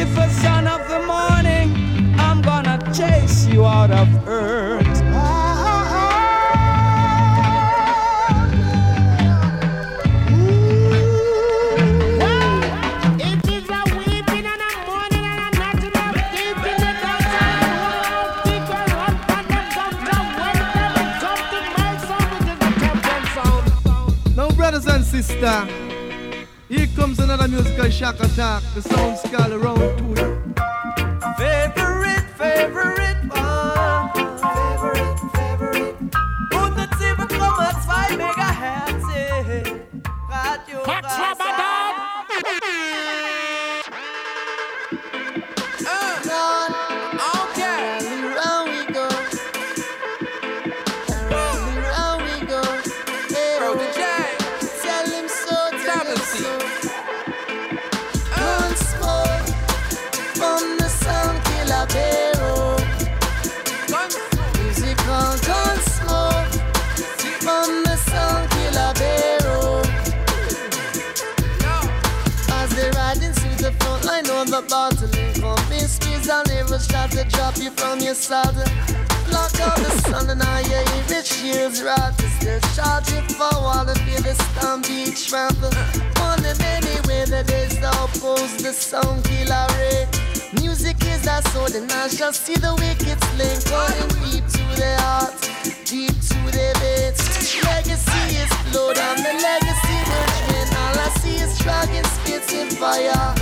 Lucifer, son of the morning, I'm gonna chase you out of earth. It is a weeping and a mourning and a knocking up deep in the night. People run back and jump down, whatever, jump to my soul, it is a terrible sound. No, brothers another musical shock attack. The sound skull around to Favorite, favorite one. Favorite, favorite. 107,2 Megahertz. Radio you saddle Block out the sun and I hear you rich years right Still charging forward to feel the stampede trample On the many way that is the oppose the sound killer ray Music is a sword and I shall see the wicked link Going deep to their heart, deep to their veins Legacy is blood and the legacy will All I see is dragon spits in fire.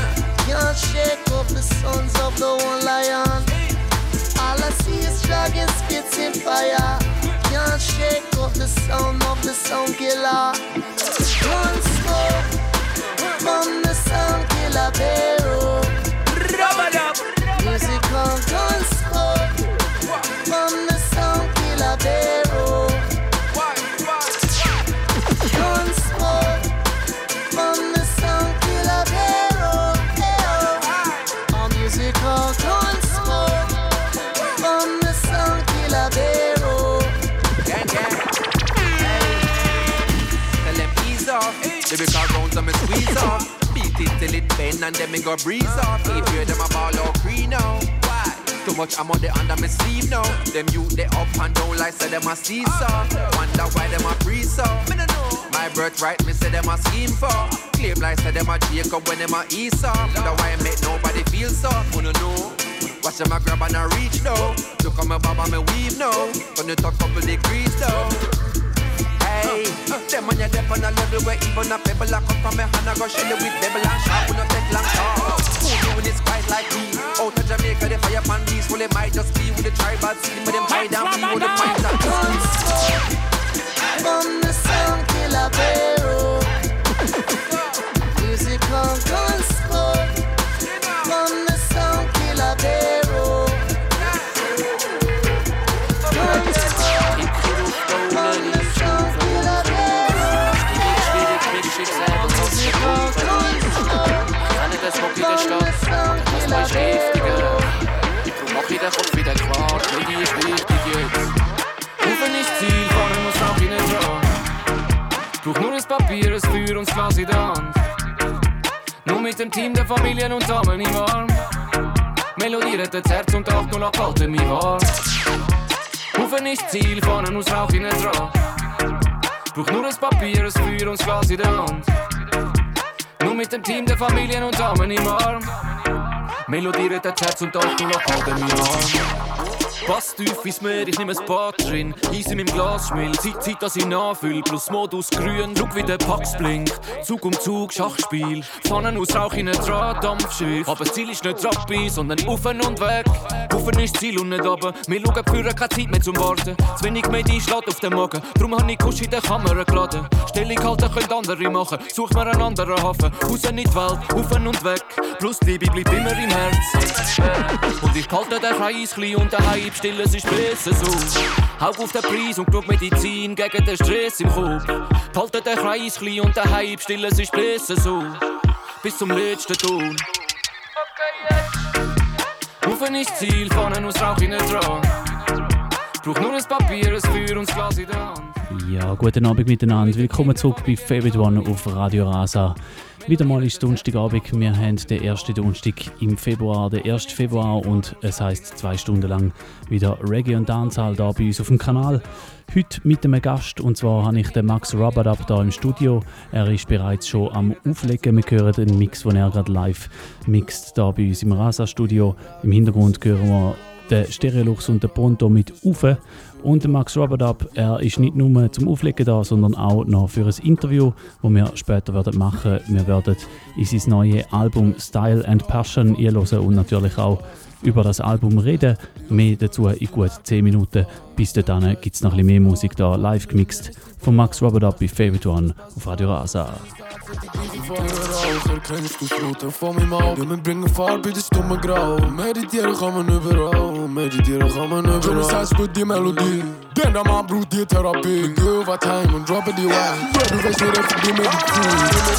Can't shake off the sons of the one lion. All I see is dragons spitting fire. Can't shake off the sound of the sound killer. One smoke from the sound killer barrel. Music on till it bend and then me go breeze off. If you them a ball out free now. Why? Too much I'm on the under me sleeve now. Them you they up and down like say them a seesaw. Wonder why them a breeze off. Me no know. My birthright me say them a scheme for. Claim like say them a Jacob when them a Esau. Wonder why I make nobody feel so. Wanna know? Watch them a grab and a reach now. Look on my bob and me weave now. Gonna talk couple degrees though. Hey, them on your dep on a level where even a pebble a come from me hand I go shell it with devil and sharp. We no take long talk. Who doing this quite like me? Out of Jamaica, the fire pan these. Well, it might just be with the tribal scene, but them hide and be with the fight that From the sound killer barrel. Music on das mal ist heftiger. Darum mach ich den Kopf wieder klar, Lady ist wichtig jetzt. Rufen ist Ziel, fahren muss auch innen dran. Brauch nur ein Papier, ein Feuer und das in der Hand. Nur mit dem Team der Familien und Damen im Arm. Melodiert das Herz und 808 halten mich warm. Rufen ist Ziel, fahren muss Rauch innen dran. Brauch nur ein Papier, ein Feuer und das in der Hand. Nur mit dem Team der Familien und Damen im Arm. Melodie rettet Herz und auch du noch Haut in mir. Pass tief ins Meer, ich nehm ein Bad drin. Eis in meinem Glas schmilzt, Zeit, Zeit, dass ich nachfüll. Plus Modus grün, schau wie der Pax blinkt. Zug um Zug, Schachspiel. Pfannen aus Rauch in ein Drahtdampfschiff. Aber das Ziel ist nicht Rappi, sondern Ufen und weg. Ufen ist Ziel und nicht runter. Wir schauen für keine Zeit mehr zum Warten. Zu wenig Medi schlägt auf den Magen. Drum hab ich Kusch in der Kamera geladen. Stellung halten können andere machen. Such mir einen anderen Hafen. Raus in die Welt, Ufen und weg. Plus die Liebe bleibt immer im Herz. Und ich halte den Kreis klein und daheim still, es ist besser so. Hau auf den Preis und schau Medizin gegen den Stress im Kopf. Halte den Kreis klein und daheim still, es ist besser so. Bis zum letzten Ton. Rufen ist Ziel, vorne aus Rauch innen dran. Brauch nur ein Papier, ein Feuer und das Glas in der Hand. Ja, guten Abend miteinander. Willkommen zurück bei Favorite One auf Radio Rasa. Wieder mal ist Donnerstagabend. Wir haben den ersten Donnerstag im Februar, den 1. Februar und es heißt zwei Stunden lang wieder Reggae und Dancehall da bei uns auf dem Kanal. Heute mit einem Gast und zwar habe ich den Max Rubadab da im Studio. Er ist bereits schon am Auflegen. Wir hören den Mix, den er gerade live mixt da bei uns im Rasa Studio. Im Hintergrund hören wir den Stereolux und den Ponto mit Ufe. Und Max Robert er ist nicht nur zum Auflegen da, sondern auch noch für ein Interview, das wir später werden machen. Wir werden in sein neues Album Style and Passion einhören und natürlich auch über das Album reden. Mehr dazu in gut 10 Minuten. Bis dann gibt es noch ein bisschen mehr Musik da, live gemixt von Max Robert Up bei Favorite One auf Radio Rasa. Kennst du Routen van mijn mouw? Ja, men brengen vaart bij de stomme grauw. Mediteren gaan we nu berouw, mediteren gaan we nu berouw. Johnny Size die melodie, denk aan mijn broer die therapie. Ik geef wat time en droppen die wijn. Du weißt niet even die medicine.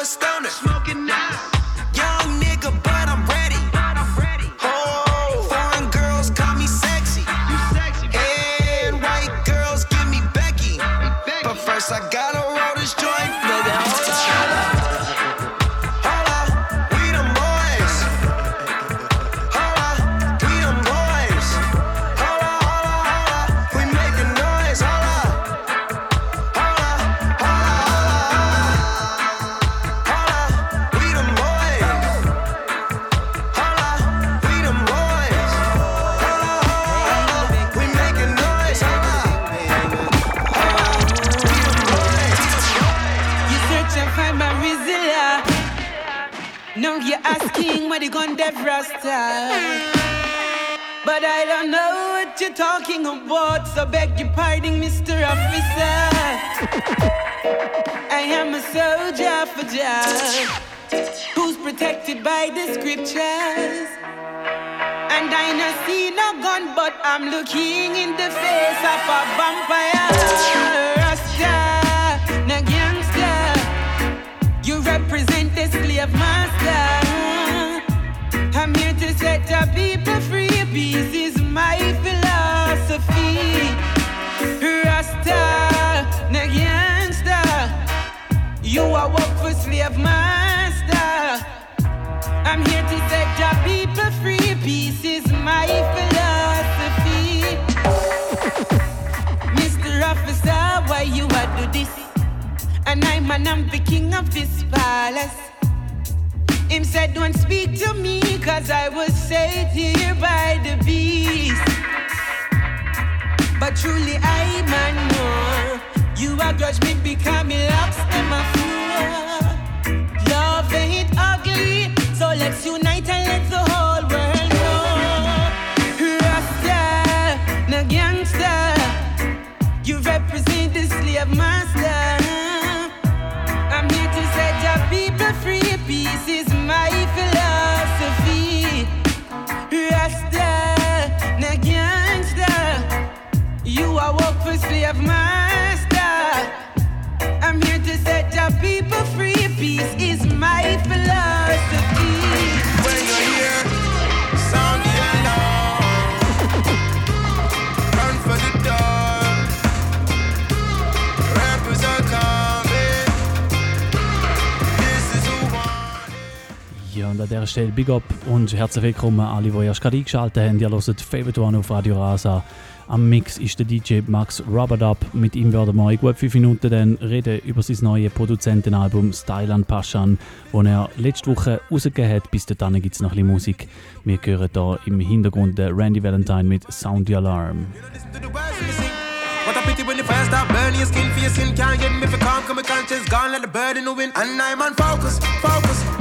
a stoner. Smoke you asking where the gun dev rasta. But I don't know what you're talking about, so beg your pardon, Mr. Officer. I am a soldier for Jah, who's protected by the scriptures. And I no see no gun, but I'm looking in the face of a vampire. Rasta. peace is my philosophy. Rasta, not gangster. You are work for slave master. I'm here to set your people free. Peace is my philosophy. Mr. Officer, why you are do this? And I'm man, I'm the king of this palace. Him said, Don't speak to me, cause I was saved here by the beast. But truly, I man more. You are grudge me becoming lost in my fool. Love ain't ugly, so let's unite. Medizin. Stelle Big Up und herzlich willkommen alle, die erst gerade eingeschaltet haben. Ihr hört Favorite One auf Radio Rasa Am Mix ist der DJ Max Rubberdup. Mit ihm werden wir in gut fünf Minuten dann reden über sein neues Produzentenalbum Style and Passion, das er letzte Woche rausgegeben hat. Bis dahin gibt es noch ein bisschen Musik. Wir hören hier im Hintergrund Randy Valentine mit Sound the Alarm. What a pity when the fire start burning your skin, for your skin can't get me for calm, come my conscience gone, let the bird in the wind. And I'm on focus, focus.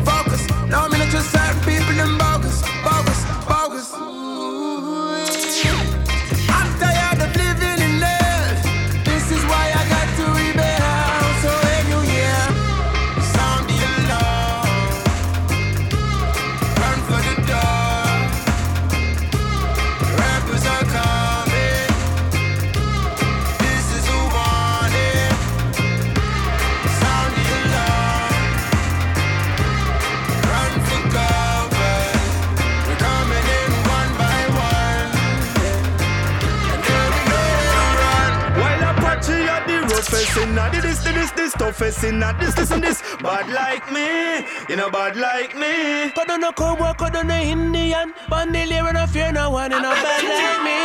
Inna this, this, this, this toughest inna this, this and this. Bad like me, you know bad like me. Cause no cowboy, cause no Indian. Bandolier and no fear no one, you know ah, bad ah, like me,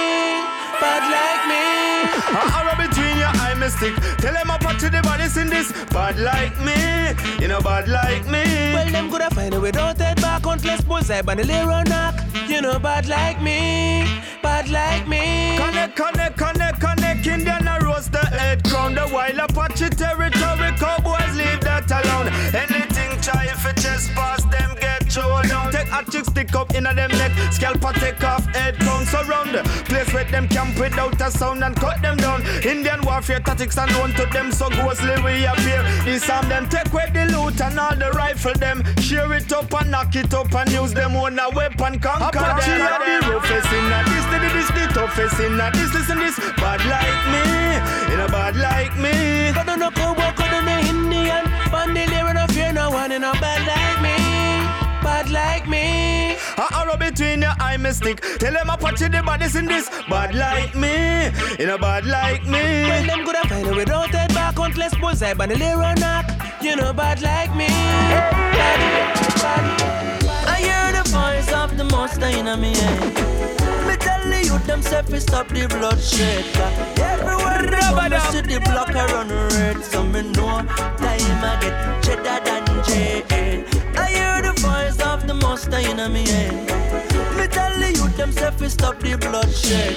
bad like me. I rub between your eye mystic. Tell them I to the bodies in this. Bad like me, you know bad like me. Well, them coulda find a way don't head back on less bullseye, bandolier or knock. You know bad like me, bad like me. Connect, connect, connect, connect. Indian a head crown. The wild Apache territory. Cowboys leave that alone. Anything try if it just pass them get thrown down. Take a chick stick up in a them neck. Scalp a take off head counts around. Place where them camp without a sound and cut them down. Indian warfare tactics and known to them so ghostly we appear. This arm them take away the loot and all the rifle them. Share it up and knock it up and use them on a weapon conquer Apache them. Apache the roughest in a this, the this, the toughest in a this, listen this. Bad like me, in a bad like me. But don't know cowboy, don't know Indian. Bandolier and a fear no one in a bad like me bad like me. I arrow between your eye mystic. Tell them I put you the bodies in this. Bad like me, in a bad like me. Well, them good at find a without head back, countless bullseye, but the lyric knock. You know, bad like me. Bad, bad. I hear the voice of the monster in me head. Me tell the youth them self stop the bloodshed. Everywhere they go, me see the block run red. So me know time I get cheddar than jade. Monster in me head. Me tell the youth them self stop the bloodshed.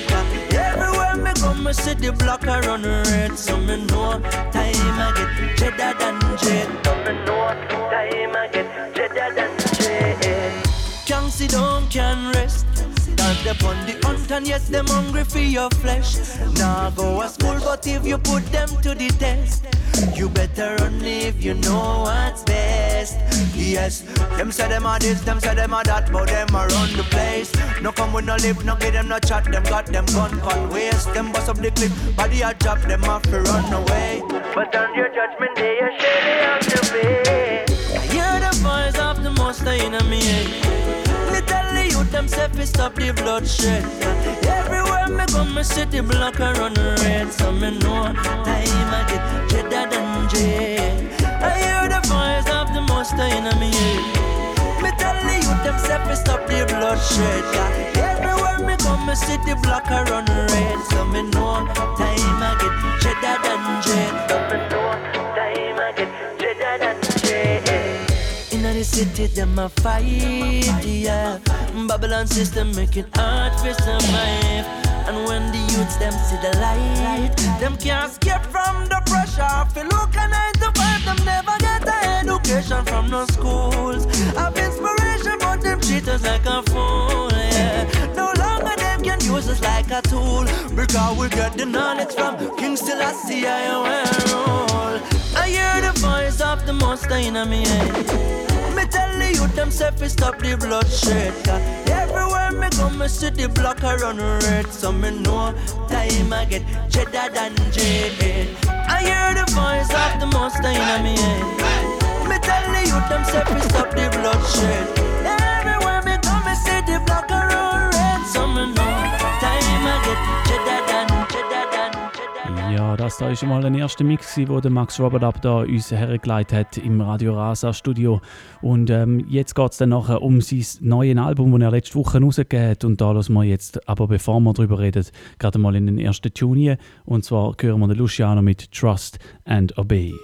Everywhere me go, me see the block a run red. So me know time I get cheddar than jet. So me know time I get cheddar than jet. Can't sit down, can't rest. Stand up on the hunt and yes, them hungry for your flesh. Now go to school, but if you put them to the test, you better run if you know what's best. Yes, them say them are this, them say them are that, but them are run the place. No come with no lip, no give them no chat, them got them gun con waste. Them bust up the clip, body a drop, them off to run away. But on your judgment day, you surely have to pay. I hear the voice of the monster in me. Me tell the youth them say fi stop the bloodshed. Everywhere me go, me see the block a run red. So me know time I get cheddar than jail. I hear the voice of the monster in me head. Me tell the youth them say fi stop the bloodshed. Everywhere me go, me see the block a run red. So me know time I get cheddar than jail. So me know time I get the city, them a fight, yeah. Babylon system making hard for survive. And when the youths them see the light, them can't escape from the pressure. Feel look a nine to five, them never get an education from no schools. Have inspiration, but them treat us like a fool, yeah. No longer them can use us like a tool. Because we get the knowledge from King Selassie, I rule. I hear the voice of the monster in me head. Me tell the youth them say fi stop the bloodshed. Everywhere me go, me see the block run red. So me know time I get cheddar than jade. I hear the voice of the monster in me head. Me tell the youth them say fi stop the bloodshed. Ja, das da ist mal ein erster Mix, wo der Max Robert da uns hergeleitet hat im Radio Rasa Studio. Und ähm, jetzt geht es dann nachher um sein neues Album, das er letzte Woche rausgegeben hat. Und da lassen wir jetzt, aber bevor wir darüber reden, gerade mal in den ersten Tune. Und zwar hören wir den Luciano mit Trust and Obey.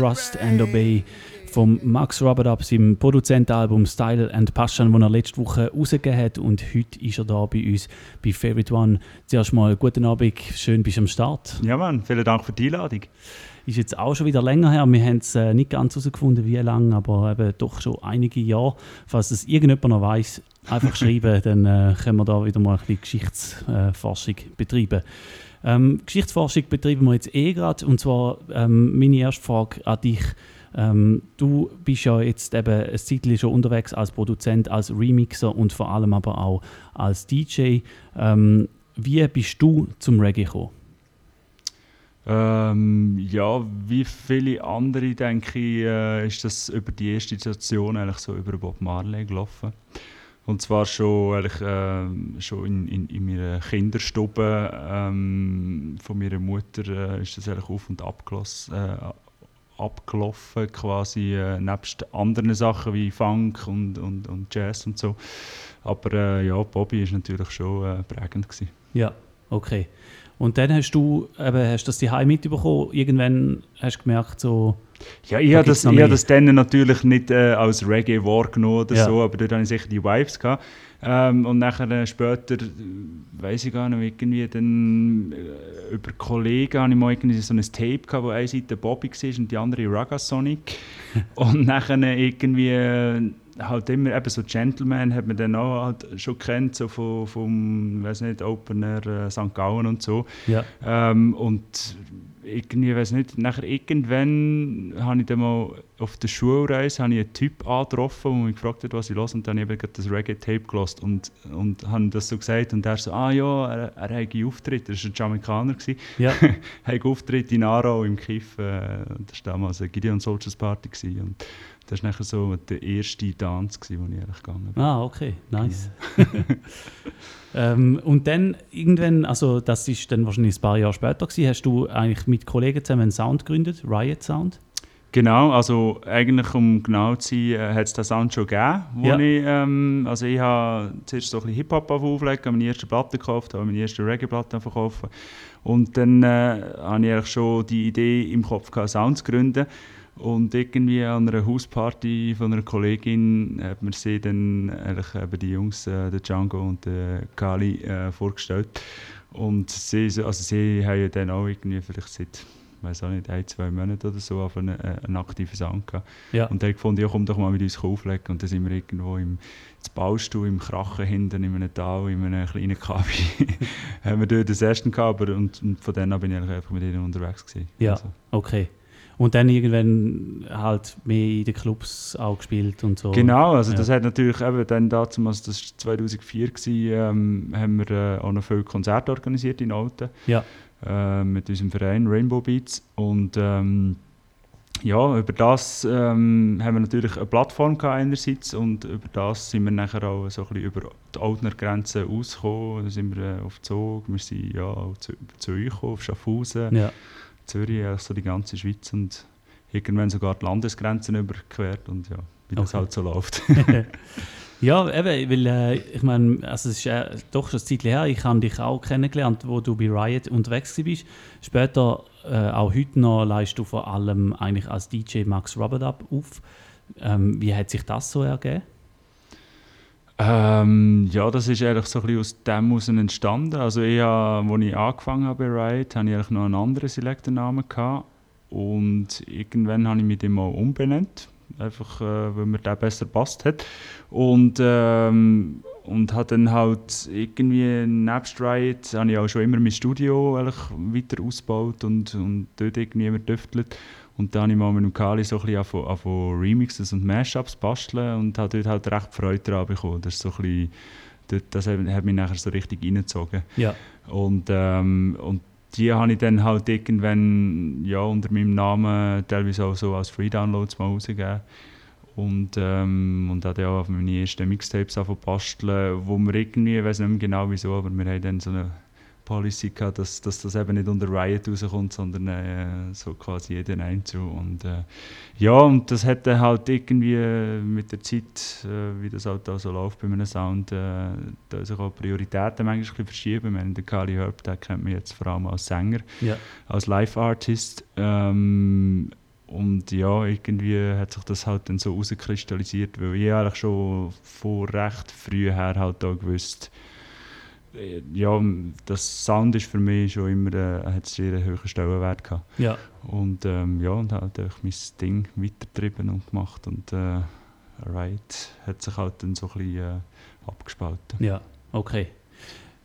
Trust and Obey vom Max Robert ab seinem Produzentenalbum Style and Passion, das er letzte Woche rausgegeben hat. Und heute ist er da bei uns bei Favorite One. Zuerst mal guten Abend, schön bist du am Start. Ja, Mann, vielen Dank für die Einladung. Ist jetzt auch schon wieder länger her. Wir haben es äh, nicht ganz herausgefunden, wie lange, aber eben doch schon einige Jahre. Falls es irgendjemand noch weiß, einfach schreiben, dann äh, können wir da wieder mal ein bisschen Geschichtsforschung äh, betreiben. Ähm, Geschichtsforschung betreiben wir jetzt eh gerade. Und zwar ähm, meine erste Frage an dich. Ähm, du bist ja jetzt eben ein Zeitchen schon unterwegs als Produzent, als Remixer und vor allem aber auch als DJ. Ähm, wie bist du zum Reggae gekommen? Ähm, ja, wie viele andere, denke ich, äh, ist das über die erste Station eigentlich so über Bob Marley gelaufen. Und zwar schon, eigentlich, äh, schon in, in, in meiner Kinderstube ähm, von meiner Mutter äh, ist das eigentlich auf und abgelaufen, äh, abgelaufen quasi, äh, nebst anderen Sachen wie Funk und, und, und Jazz und so. Aber äh, ja, Bobby ist natürlich schon äh, prägend gewesen. Ja, okay. Und dann hast du, eben, hast das die mitbekommen, irgendwann hast du gemerkt, so... Ja, ich habe das, ich hab das dann natürlich nicht äh, als Reggae wahrgenommen oder Ja. so, aber dort hatte ich sicher die Vibes. Gehabt. Ähm, und nachher äh, später, weiß ich gar nicht, irgendwie dann äh, über Kollegen habe ich mal irgendwie so ein Tape gehabt, wo eine Seite Bobby war und die andere Raga Sonic. und nachher irgendwie äh, halt immer eben so Gentleman hat man dann auch halt schon kennt, so vom, vom weiß nicht, Open Air äh, St. Gallen und so. Ja. Ähm, und irgendwie, weiß nicht, nachher irgendwann habe ich dann mal auf der Schulreise habe ich einen Typ angetroffen, der mich gefragt hat, was ich los und dann habe ich eben das Reggae-Tape gelost und, und habe das so gesagt und er so, ah ja, er, er hat einen Auftritt, er war ein Jamaikaner. Ja. er hat einen Auftritt in Aarau im Kiff, äh, das war damals eine Gideon Soldiers Party gewesen. und das war nachher so der erste Tanz, gewesen, wo ich eigentlich gegangen bin. Ah, okay, nice. ähm, und dann irgendwann, also das ist dann wahrscheinlich ein paar Jahre später gewesen, hast du eigentlich mit Kollegen zusammen einen Sound gegründet, Riot Sound? Genau, also eigentlich um genau zu sein, äh, hat es den Sound schon gegeben, wo Ja. ich, ähm, also ich habe zuerst so ein bisschen Hip-Hop aufgelegt, habe meine erste Platte gekauft, habe meine erste Reggae-Platte verkauft und dann äh, hatte ich eigentlich schon die Idee im Kopf, gehabt, Sound zu gründen und irgendwie an einer Hausparty von einer Kollegin hat mir sie dann eigentlich eben die Jungs, äh, der Django und der Kali, äh, vorgestellt und sie, so- also sie haben ja dann auch irgendwie vielleicht seit weiß auch nicht, ein, zwei Monate oder so auf einen, äh, einen aktiven Sound gehabt. Ja. Und dann gefunden, ja komm doch mal mit uns auflegen. Und dann sind wir irgendwo im Baustuhl, im Krachen hinten, in einem Tal, in einem kleinen Kabi. haben wir dort das erste gehabt, aber und, und von dann an bin ich einfach mit ihnen unterwegs gewesen. Ja, Also, okay. Und dann irgendwann halt mehr in den Clubs auch gespielt und so. Genau, also Ja. das hat natürlich eben dann damals, das war 2004, gewesen, ähm, haben wir äh, auch noch viele Konzerte organisiert in Alten. Ja. Äh, mit unserem Verein Rainbow Beats. Und ähm, ja, über das ähm, haben wir natürlich eine Plattform gehabt einerseits und über das sind wir nachher auch so ein bisschen über die Altner Grenze ausgekommen. Da sind wir äh, auf Zug, wir sind ja auch zu, zu euch gekommen, auf Schaffhausen, Ja. Zürich, eigentlich so die ganze Schweiz und irgendwann sogar die Landesgrenzen überquert und ja, wie das Okay. halt so läuft. Ja, eben, weil äh, ich meine, also es ist äh, doch schon ein Zeit her, ich habe dich auch kennengelernt, wo du bei Riot unterwegs bist. Später, äh, auch heute noch, leist du vor allem eigentlich als DJ Max Rubberdup auf. Ähm, wie hat sich das so ergeben? Ähm, ja, das ist eigentlich so ein bisschen aus dem heraus entstanden. Also ich, habe, als ich angefangen habe bei Riot, hatte ich eigentlich noch einen anderen Selector-Namen. Und irgendwann habe ich mich den mal umbenannt, einfach äh, weil mir der besser passt hat. Und, ähm, und habe dann halt irgendwie nebst Riot, habe ich auch schon immer mein Studio eigentlich weiter ausgebaut und, und dort irgendwie immer tüftelt. Und dann habe ich mal mit dem Kali so ein bisschen angefangen- Remixes und Mashups basteln und habe dort halt recht Freude daran bekommen. Das, ist so ein bisschen, dort, das hat mich nachher so richtig reingezogen. Ja. Und, ähm, und die habe ich dann halt irgendwann ja, unter meinem Namen teilweise auch so als Free-Downloads mal rausgegeben. Und, ähm, und habe dann auch auf meine ersten Mixtapes basteln, wo wir irgendwie, ich weiß nicht mehr genau wieso, aber wir haben dann so eine Policy gehabt, dass, dass das eben nicht unter Riot rauskommt, sondern äh, so quasi jeden Einzelnen. Und äh, ja, und das hat dann halt irgendwie äh, mit der Zeit, äh, wie das halt auch so läuft bei einem Sound, äh, da sich auch Prioritäten manchmal verschieben. Wir haben den Kali Herb, den kennt man jetzt vor allem als Sänger, Ja. als Live-Artist. Ähm, und ja, irgendwie hat sich das halt dann so herauskristallisiert, weil ich eigentlich schon von recht früh her halt auch gewusst, äh, ja, das Sound ist für mich schon immer äh, hat sehr einen hohen Stellenwert gehabt. Ja. Und ähm, ja, und halt einfach mein Ding weitergetrieben und gemacht und äh, Riot hat sich halt dann so ein bisschen äh, abgespalten. Ja, okay.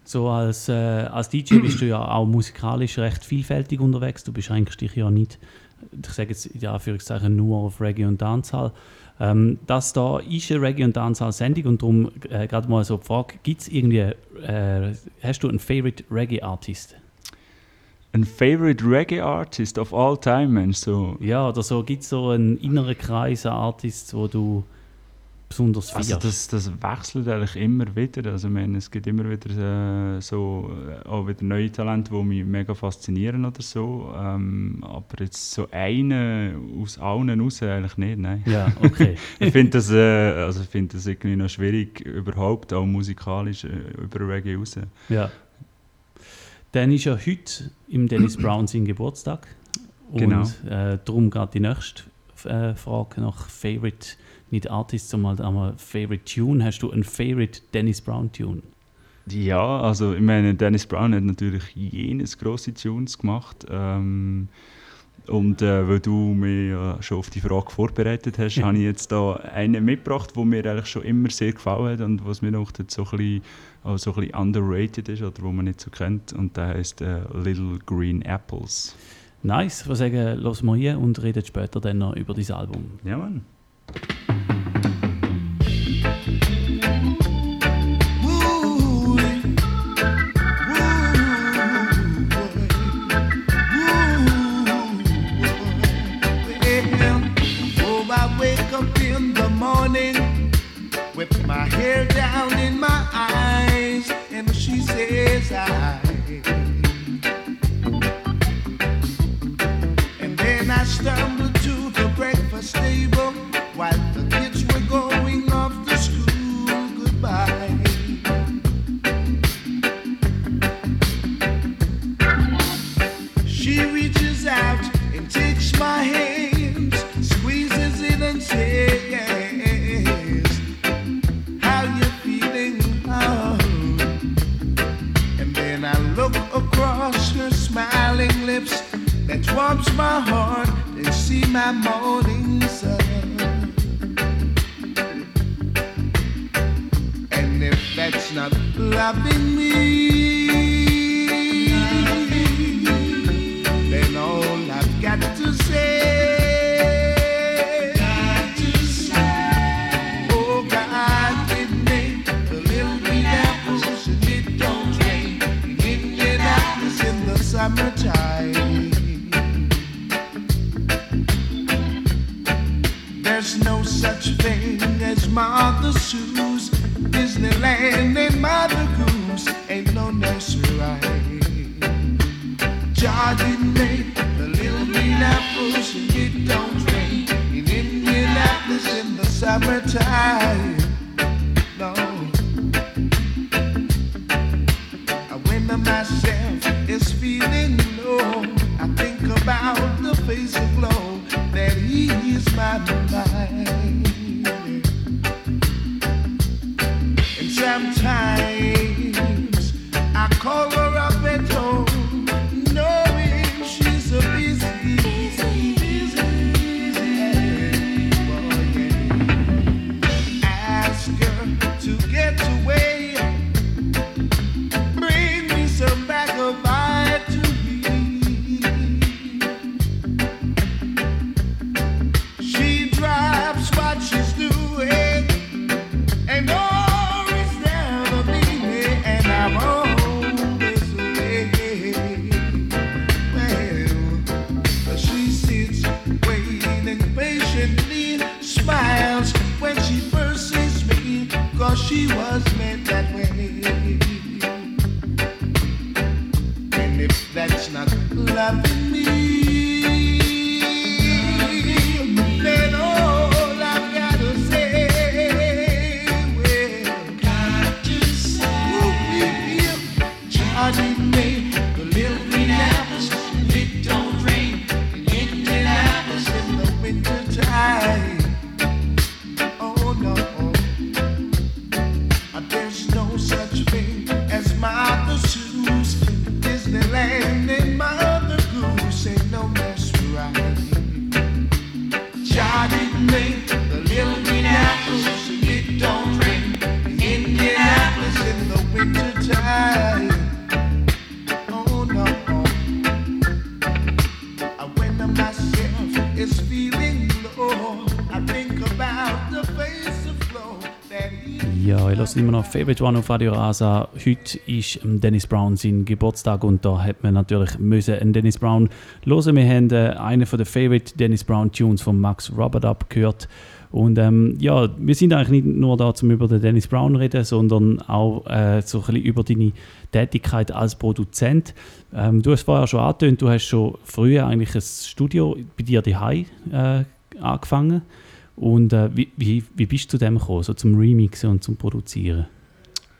So als, äh, als DJ bist du ja auch musikalisch recht vielfältig unterwegs. Du beschränkst dich ja nicht, ich sage jetzt in Anführungszeichen, nur auf Reggae und Dancehall. Ähm, das da ist eine Reggae- und Dancehall-Sendung und darum äh, gerade mal so die Frage, gibt es irgendwie, äh, hast du einen Favorite Reggae-Artist? Ein Favorite Reggae Artist of all time, Mensch, so. Ja, oder so, gibt es so einen inneren Kreis an Artists, wo du besonders feierst? Also das, das wechselt eigentlich immer wieder. Also meine, es gibt immer wieder äh, so äh, auch wieder neue Talente, die mich mega faszinieren oder so. Ähm, aber jetzt so einen aus allen raus eigentlich nicht, nein. Ja, okay. ich finde das, äh, also ich finde das irgendwie noch schwierig, überhaupt auch musikalisch äh, über Reggae raus. Ja. Dann ist ja heute im Dennis Brown sein Geburtstag. Und Genau. äh, darum geht die nächste äh, Frage nach Favorite, nicht Artist, sondern aber Favorite Tune. Hast du einen Favorite Dennis Brown Tune? Ja, also ich meine, Dennis Brown hat natürlich jenes grosse Tunes gemacht. Ähm, und äh, weil du mich ja schon auf die Frage vorbereitet hast, habe ich jetzt da einen mitgebracht, der mir eigentlich schon immer sehr gefallen hat und was mir noch dort so ein bisschen, auch so ein bisschen underrated ist oder wo man nicht so kennt. Und der heißt äh, Little Green Apples. Nice, wir sagen, los mal hier und reden später dann noch über dieses Album. Ja, Mann. Thank you. Warms my heart and see my morning sun. And if that's not loving me, Mother's shoes, Disneyland and Mother Goose ain't no nursery. Jardin made the little green apples and it don't rain in Indianapolis in the summertime. Höre immer noch Favorite One auf Radio Rasa. Heute ist Dennis Brown sein Geburtstag und da hat man natürlich müssen einen Dennis Brown hören. Wir haben äh, einen den Favorite Dennis Brown Tunes von Max Robert gehört. Und ähm, ja, wir sind eigentlich nicht nur da, um über den Dennis Brown zu reden, sondern auch äh, so ein bisschen über deine Tätigkeit als Produzent. Ähm, du hast vorher schon angetönt, du hast schon früher eigentlich ein Studio bei dir daheim äh, angefangen. Und äh, wie, wie, wie bist du zu dem gekommen, so zum Remixen und zum Produzieren?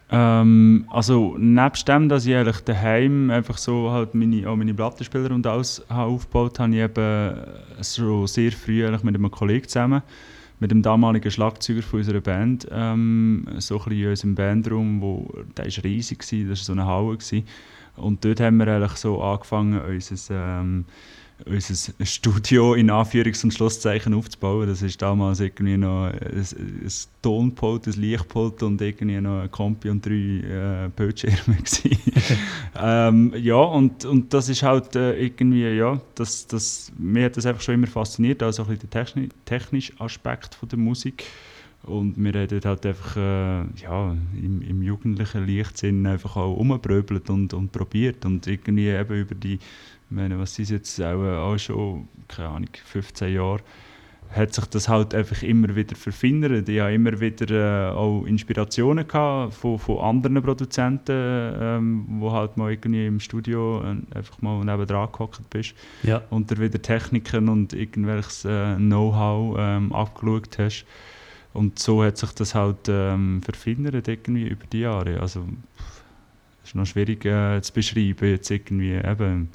Ähm, also nebst dem, dass ich eigentlich daheim einfach so halt meine, auch meine Plattenspieler und alles habe aufgebaut habe, ich eben schon sehr früh eigentlich mit einem Kollegen zusammen, mit dem damaligen Schlagzeuger von unserer Band, ähm, so ein bisschen in unserem Bandraum, wo, der war riesig, gewesen, das war so eine Halle. Gewesen. Und dort haben wir eigentlich so angefangen, unser, ähm, unser Studio in Anführungs- und Schlusszeichen aufzubauen. Das war damals irgendwie noch ein, ein Tonpult, ein Lichtpult und irgendwie noch ein Kompi und drei äh, Bildschirme. ähm, ja, und, und das ist halt äh, irgendwie, ja, das, das, mir hat das einfach schon immer fasziniert, also ein bisschen der techni technische Aspekt von der Musik. Und wir haben dort halt einfach äh, ja, im, im jugendlichen Leichtsinn einfach auch umgepröbelt und, und probiert. Und irgendwie eben über die, meine, was ist jetzt auch, auch schon, keine Ahnung, 15 Jahre, hat sich das halt einfach immer wieder verfeinert. Ich hatte immer wieder äh, auch Inspirationen gehabt von, von anderen Produzenten, ähm, wo halt mal irgendwie im Studio äh, einfach mal neben dran gehockt bist Ja. und dir wieder Techniken und irgendwelches äh, Know-how ähm, abgeschaut hast. Und so hat sich das halt ähm, verfeinert irgendwie über die Jahre. Also ist noch schwierig äh, zu beschreiben jetzt irgendwie eben.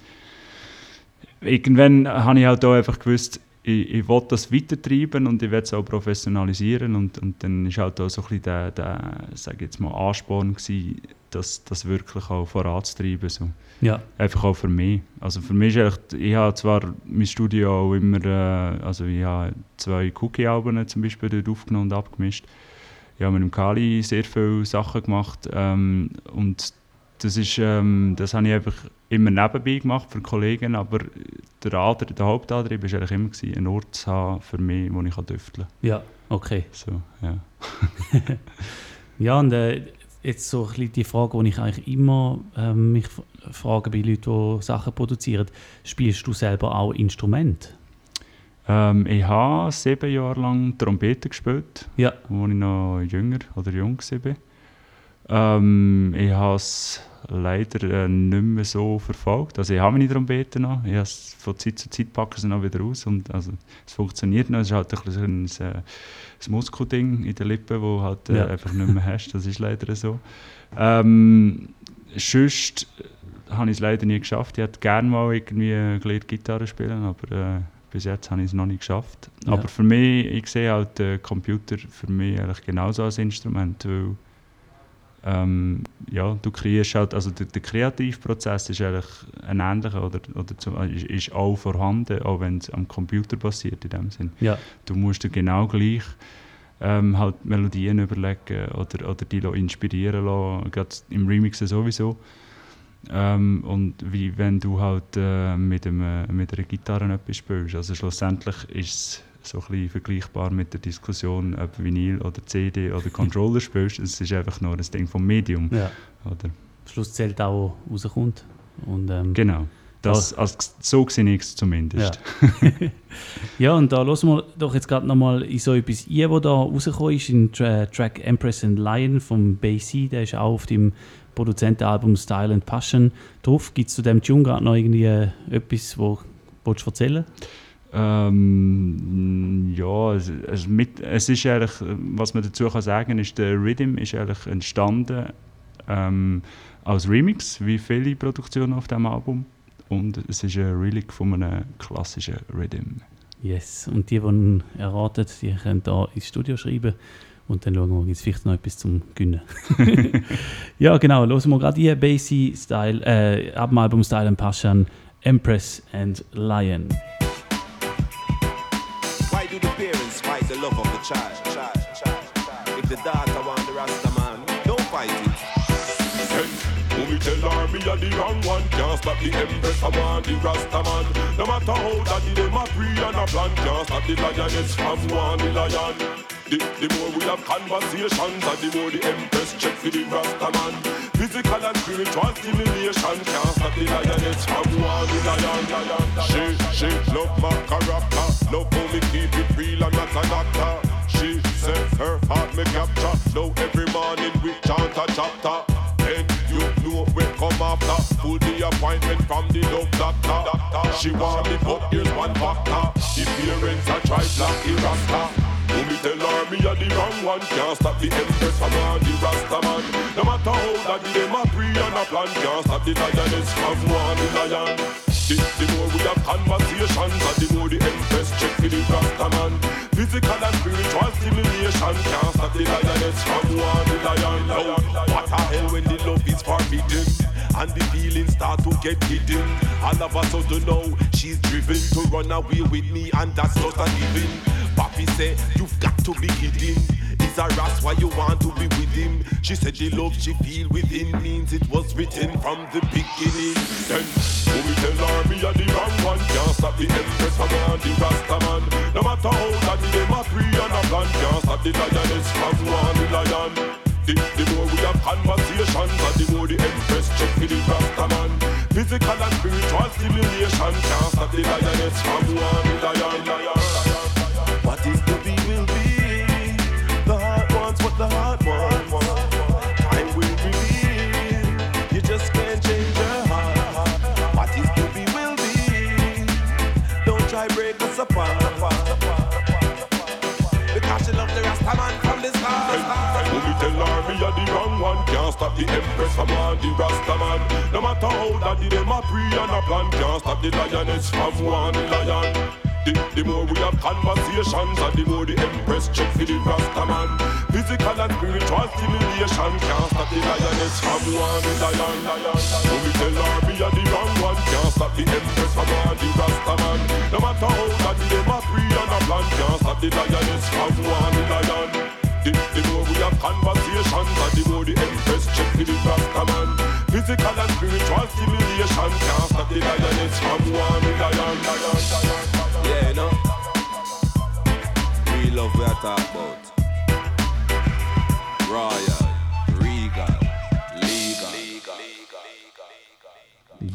Irgendwann habe ich halt auch einfach gewusst, ich, ich will das weitertreiben und ich will es auch professionalisieren und, und dann ist halt auch so ein bisschen der, der sag ich jetzt mal, Ansporn gewesen, das, das wirklich auch voranzutreiben. So. Ja. Einfach auch für mich. Also für mich ist eigentlich, ich habe zwar mein Studio auch immer, äh, also ich habe zwei Cookie-Alben zum Beispiel dort aufgenommen und abgemischt. Ich habe mit dem Kali sehr viele Sachen gemacht ähm, und das ist, ähm, das habe ich einfach immer nebenbei gemacht für Kollegen, aber der, Antrieb, der Hauptantrieb war eigentlich immer, gewesen, einen Ort zu haben für mich, wo ich düfteln kann. Ja, okay. So, ja. Ja, und äh, jetzt so ein bisschen die Frage, die ich eigentlich immer ähm, mich frage bei Leuten, die Sachen produzieren. Spielst du selber auch Instrument? Ähm, ich habe sieben Jahre lang Trompete gespielt, Ja. als ich noch jünger oder jung war. Ähm, ich habe es leider äh, nicht mehr so verfolgt. Also ich habe meine Trompete noch. Ich habe es von Zeit zu Zeit packe sie noch wieder aus und also es funktioniert noch. Es ist halt ein, bisschen so ein, äh, ein Muskelding in den Lippen, wo halt äh, Ja. einfach nicht mehr hast. Das ist leider so. Ähm, sonst habe ich es leider nie geschafft. Ich hätte gerne mal irgendwie gelernt Gitarre spielen, aber äh, bis jetzt habe ich es noch nicht geschafft. Ja. Aber für mich, ich sehe halt den Computer für mich eigentlich genauso als Instrument, weil ähm, ja, du kreierst halt, also der, der Kreativprozess ist eigentlich ein ähnlicher oder, oder zu, ist, ist auch vorhanden, auch wenn es am Computer passiert in dem Sinn. Ja. Du musst dir genau gleich ähm, halt Melodien überlegen oder, oder die inspirieren lassen, gerade im Remix sowieso. Ähm, und wie wenn du halt äh, mit, einem, mit einer Gitarre etwas spielst. Also schlussendlich ist es so ein bisschen vergleichbar mit der Diskussion, ob Vinyl oder CD oder Controller spielst. Es ist einfach nur ein Ding vom Medium. Ja. Oder? Am Schluss zählt auch, rauskommt. Und, ähm, Genau. Das, also, so sehe ich es zumindest. Ja, und da hören wir doch jetzt gerade nochmal in so etwas ein, was da rausgekommen ist, in Tra Track Empress and Lion vom Basie, der ist auch auf dem Produzentenalbum Style and Passion drauf. Gibt es zu dem Tune gerade noch irgendwie äh, etwas, wo willst du erzählen Ähm, ja, es, es, mit, es ist eigentlich, was man dazu kann sagen, ist der Rhythm ist eigentlich entstanden ähm, als Remix, wie viele Produktionen auf dem Album. Und es ist ein Relic von einem klassischen Rhythm. Yes, und die, die ihn erraten, die können da ins Studio schreiben und dann schauen wir, gibt es vielleicht noch etwas zum Gönnen. ja, genau, hören wir gerade hier Basie-Style, äh, ab dem Album Style and Passion, Empress and Lion. Child? child, child, child? If the daughter want the Rasta man, don't fight it. Who me tell her me a the wrong one Can't stop the empress, I want the Rasta man No matter how daddy them a pray and a plan Can't stop the lioness from one the lion the, the more we have conversations And the more the empress check for the Rasta man Physical and spiritual stimulation Can't stop the lioness from one the lion. She, she love my character Love how me keep it real and not a doctor She say her heart me capture Now every morning we chant a chapter then you know we come after Pull the appointment from the love doctor She want me but here's one factor The parents are try black the rasta Who me tell her me a the wrong one. Can't stop the empress from on the Rasta man. No matter how that them a pre and a plan, can't stop the lioness from one lion. The, the more we have conversations, the more the empress check for the Rasta man. Physical and spiritual stimulation can't stop the lioness from one the lion. Now, what a hell when the love is forbidden and the feelings start to get hidden. All of a sudden now, she's driven to run away with me, and that's not a given. Papi said you've got to be kidding. Is a ras why you want to be with him? She said the love she feel within means it was written from the beginning. Then, when we tell her me a the wrong one, can't stop the empress from the Rasta man. No matter how that them a pre and a plan, can't stop the lioness from one the lion. The, the more we have conversations, and the more the empress check for the Rasta man. Physical and spiritual stimulation can't stop the lioness from one lion, lion. What is to be will be. The heart wants what the heart wants. Time a the wrong one, can't stop the empress from on the Rasta man. No matter how daddy them a pre and a plan, can't stop the lioness from one lion. The, the more we have conversations, and the more the empress check for the Rasta man. Physical and spiritual stimulation can't stop the lioness from one lion. When we tell her me a the wrong one, can't stop the empress from one the Rasta man. No matter how daddy them a pre and a plan, can't stop the lioness from one lion. The, more we have conversations, and the more the empress check the Rasta man. Physical and spiritual stimulation can't stop the lioness from one lion. Yeah, you know. Real love we are talk about. Royal.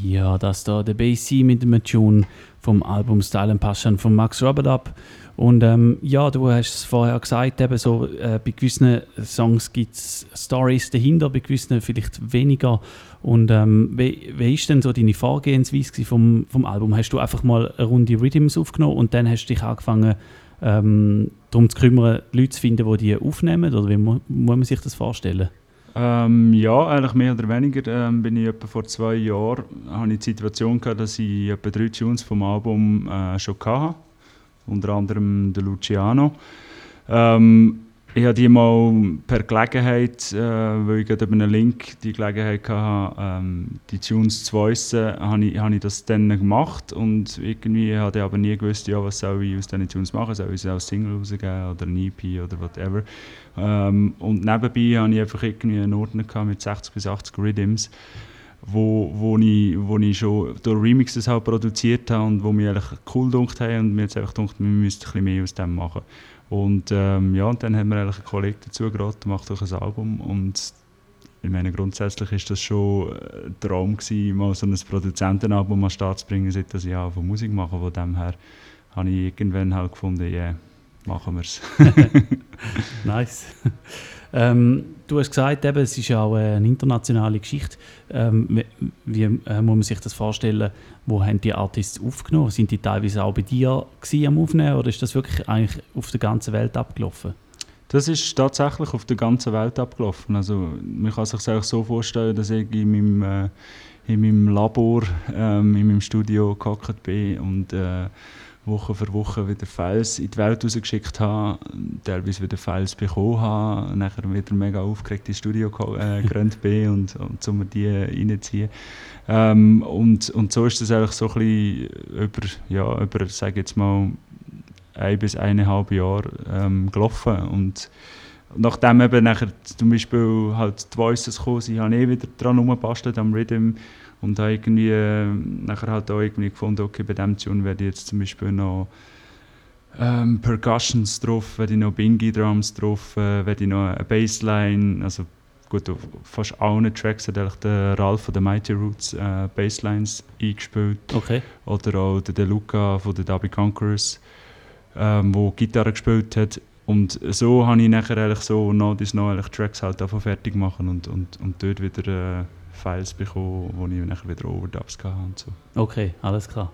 Ja, das da der BC mit dem Tune vom Album Style and Passion von Max Rubberdup. Und ähm, ja, du hast es vorher gesagt, eben so, äh, bei gewissen Songs gibt es Stories dahinter, bei gewissen vielleicht weniger. Und ähm, wie, ist denn so deine Vorgehensweise vom, vom Album? Hast du einfach mal eine Runde Rhythms aufgenommen und dann hast du dich angefangen, ähm, darum zu kümmern, Leute zu finden, die die aufnehmen? Oder wie mu muss man sich das vorstellen? Ähm, ja, eigentlich mehr oder weniger. Ähm, bin ich etwa vor zwei Jahren habe ich die Situation gehabt, dass ich etwa drei Tunes vom Album äh, schon hatte. Unter anderem der Luciano. Ähm, ich habe die mal per Gelegenheit, äh, weil ich gerade über einen Link die Gelegenheit hatte, ähm, die Tunes zu voicen, habe ich, habe ich das dann gemacht und irgendwie hatte ich aber nie gewusst, ja, was soll ich aus diesen Tunes machen, soll ich sie als Single rausgeben oder ein EP oder whatever. Ähm, und nebenbei hatte ich einfach irgendwie einen Ordner mit 60 bis 80 Rhythms, wo, wo, ich, wo ich schon durch Remixes halt produziert habe und wo mir eigentlich cool gedacht haben und mir jetzt einfach gedacht, wir müssten ein mehr aus dem machen. Und ähm, ja, und dann haben wir eigentlich einen Kollegen dazu geraten, macht doch ein Album und ich meine, grundsätzlich ist das schon ein Traum gewesen, mal so ein Produzentenalbum an den Start zu bringen, seit ich auch von Musik mache. Von dem her habe ich irgendwann halt gefunden, ja, yeah, machen wir es. nice. Ähm, du hast gesagt, eben, es ist auch eine internationale Geschichte. Ähm, wie äh, muss man sich das vorstellen? Wo haben die Artists aufgenommen? Sind die teilweise auch bei dir am Aufnehmen oder ist das wirklich eigentlich auf der ganzen Welt abgelaufen? Das ist tatsächlich auf der ganzen Welt abgelaufen. Also man kann sich das so vorstellen, dass ich in meinem, äh, in meinem Labor, ähm, in meinem Studio gehockt bin und äh, Woche für Woche wieder Files in die Welt rausgeschickt habe, teilweise wieder Files bekommen habe, nachher wieder mega aufgeregt ins Studio äh, gerannt bin und, und um die reinziehen. Ähm, und, und so ist das eigentlich so ein bisschen über, ja, über sage jetzt mal, ein bis eineinhalb Jahre ähm, gelaufen und nachdem eben nachher zum Beispiel halt die Voices gekommen sind, habe ich eh wieder dran rumgebastelt am Rhythm und habe irgendwie äh, nachher halt auch irgendwie gefunden, okay, bei diesem Tune werde ich jetzt zum Beispiel noch ähm, Percussions drauf, werde ich noch Bingy Drums drauf, äh, werde ich noch eine Bassline, also gut, auf fast allen Tracks hat eigentlich der Ralph von den Mighty Roots äh, Basslines eingespielt. Okay. Oder auch der De Luca von den Dubby Conquerors, ähm, wo Gitarre gespielt hat. Und so habe ich nachher eigentlich so noch eigentlich Tracks halt davon fertig machen und, und, und dort wieder äh, Files bekommen, wo ich nachher wieder Overdubs hatte und so. Okay, alles klar.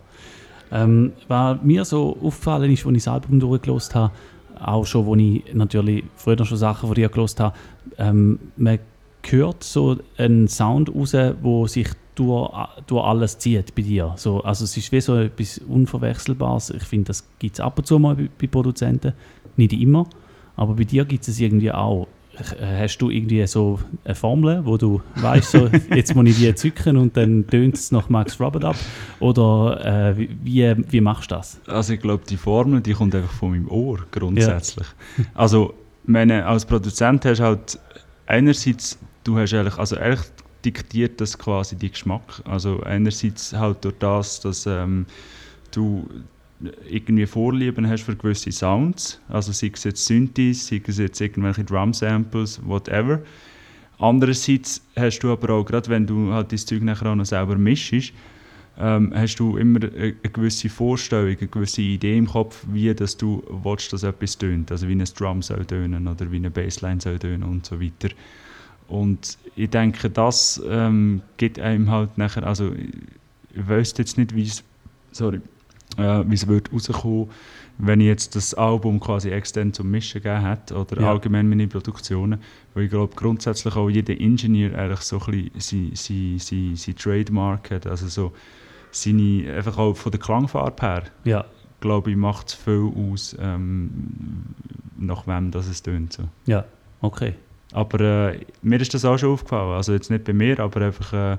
Ähm, was mir so aufgefallen ist, als ich das Album durchgelost habe, auch schon, wo ich natürlich früher schon Sachen von dir gelost habe, ähm, man hört so einen Sound raus, wo sich durch, durch alles zieht bei dir. So, also es ist wie so etwas Unverwechselbares. Ich finde, das gibt es ab und zu mal bei, bei Produzenten, nicht immer, aber bei dir gibt es irgendwie auch. Hast du irgendwie so eine Formel, wo du weißt, so, jetzt muss ich die zücken und dann tönt es nach Max Robert ab? Oder äh, wie, wie machst du das? Also ich glaube, die Formel, die kommt einfach von meinem Ohr, grundsätzlich. Ja. Also meine, als Produzent hast du halt einerseits, du hast eigentlich, also eigentlich diktiert das quasi die Geschmack. Also einerseits halt durch das, dass ähm, du irgendwie Vorlieben hast für gewisse Sounds, also sei es jetzt Synthes, sei es jetzt irgendwelche Drum-Samples, whatever. Andererseits hast du aber auch, gerade wenn du halt das Zeug nachher auch noch selber mischst, ähm, hast du immer eine, gewisse Vorstellung, eine gewisse Idee im Kopf, wie dass du willst, dass etwas tönt. Also wie ein Drum soll tönen oder wie eine Bassline soll tönen und so weiter. Und ich denke, das ähm, gibt einem halt nachher, also ich weiß jetzt nicht, wie es, sorry, äh, wie es wird rauskommen, wenn ich jetzt das Album quasi extern zum Mischen gegeben hätte oder ja. allgemein meine Produktionen, weil ich glaube grundsätzlich auch jeder Ingenieur eigentlich so ein bisschen sein, sein, sein Trademark hat, also so seine, einfach auch von der Klangfarbe her, ja. glaube ich, macht es viel aus, ähm, nach wem das es tönt. So. Ja, okay. Aber äh, mir ist das auch schon aufgefallen. Also jetzt nicht bei mir, aber einfach äh,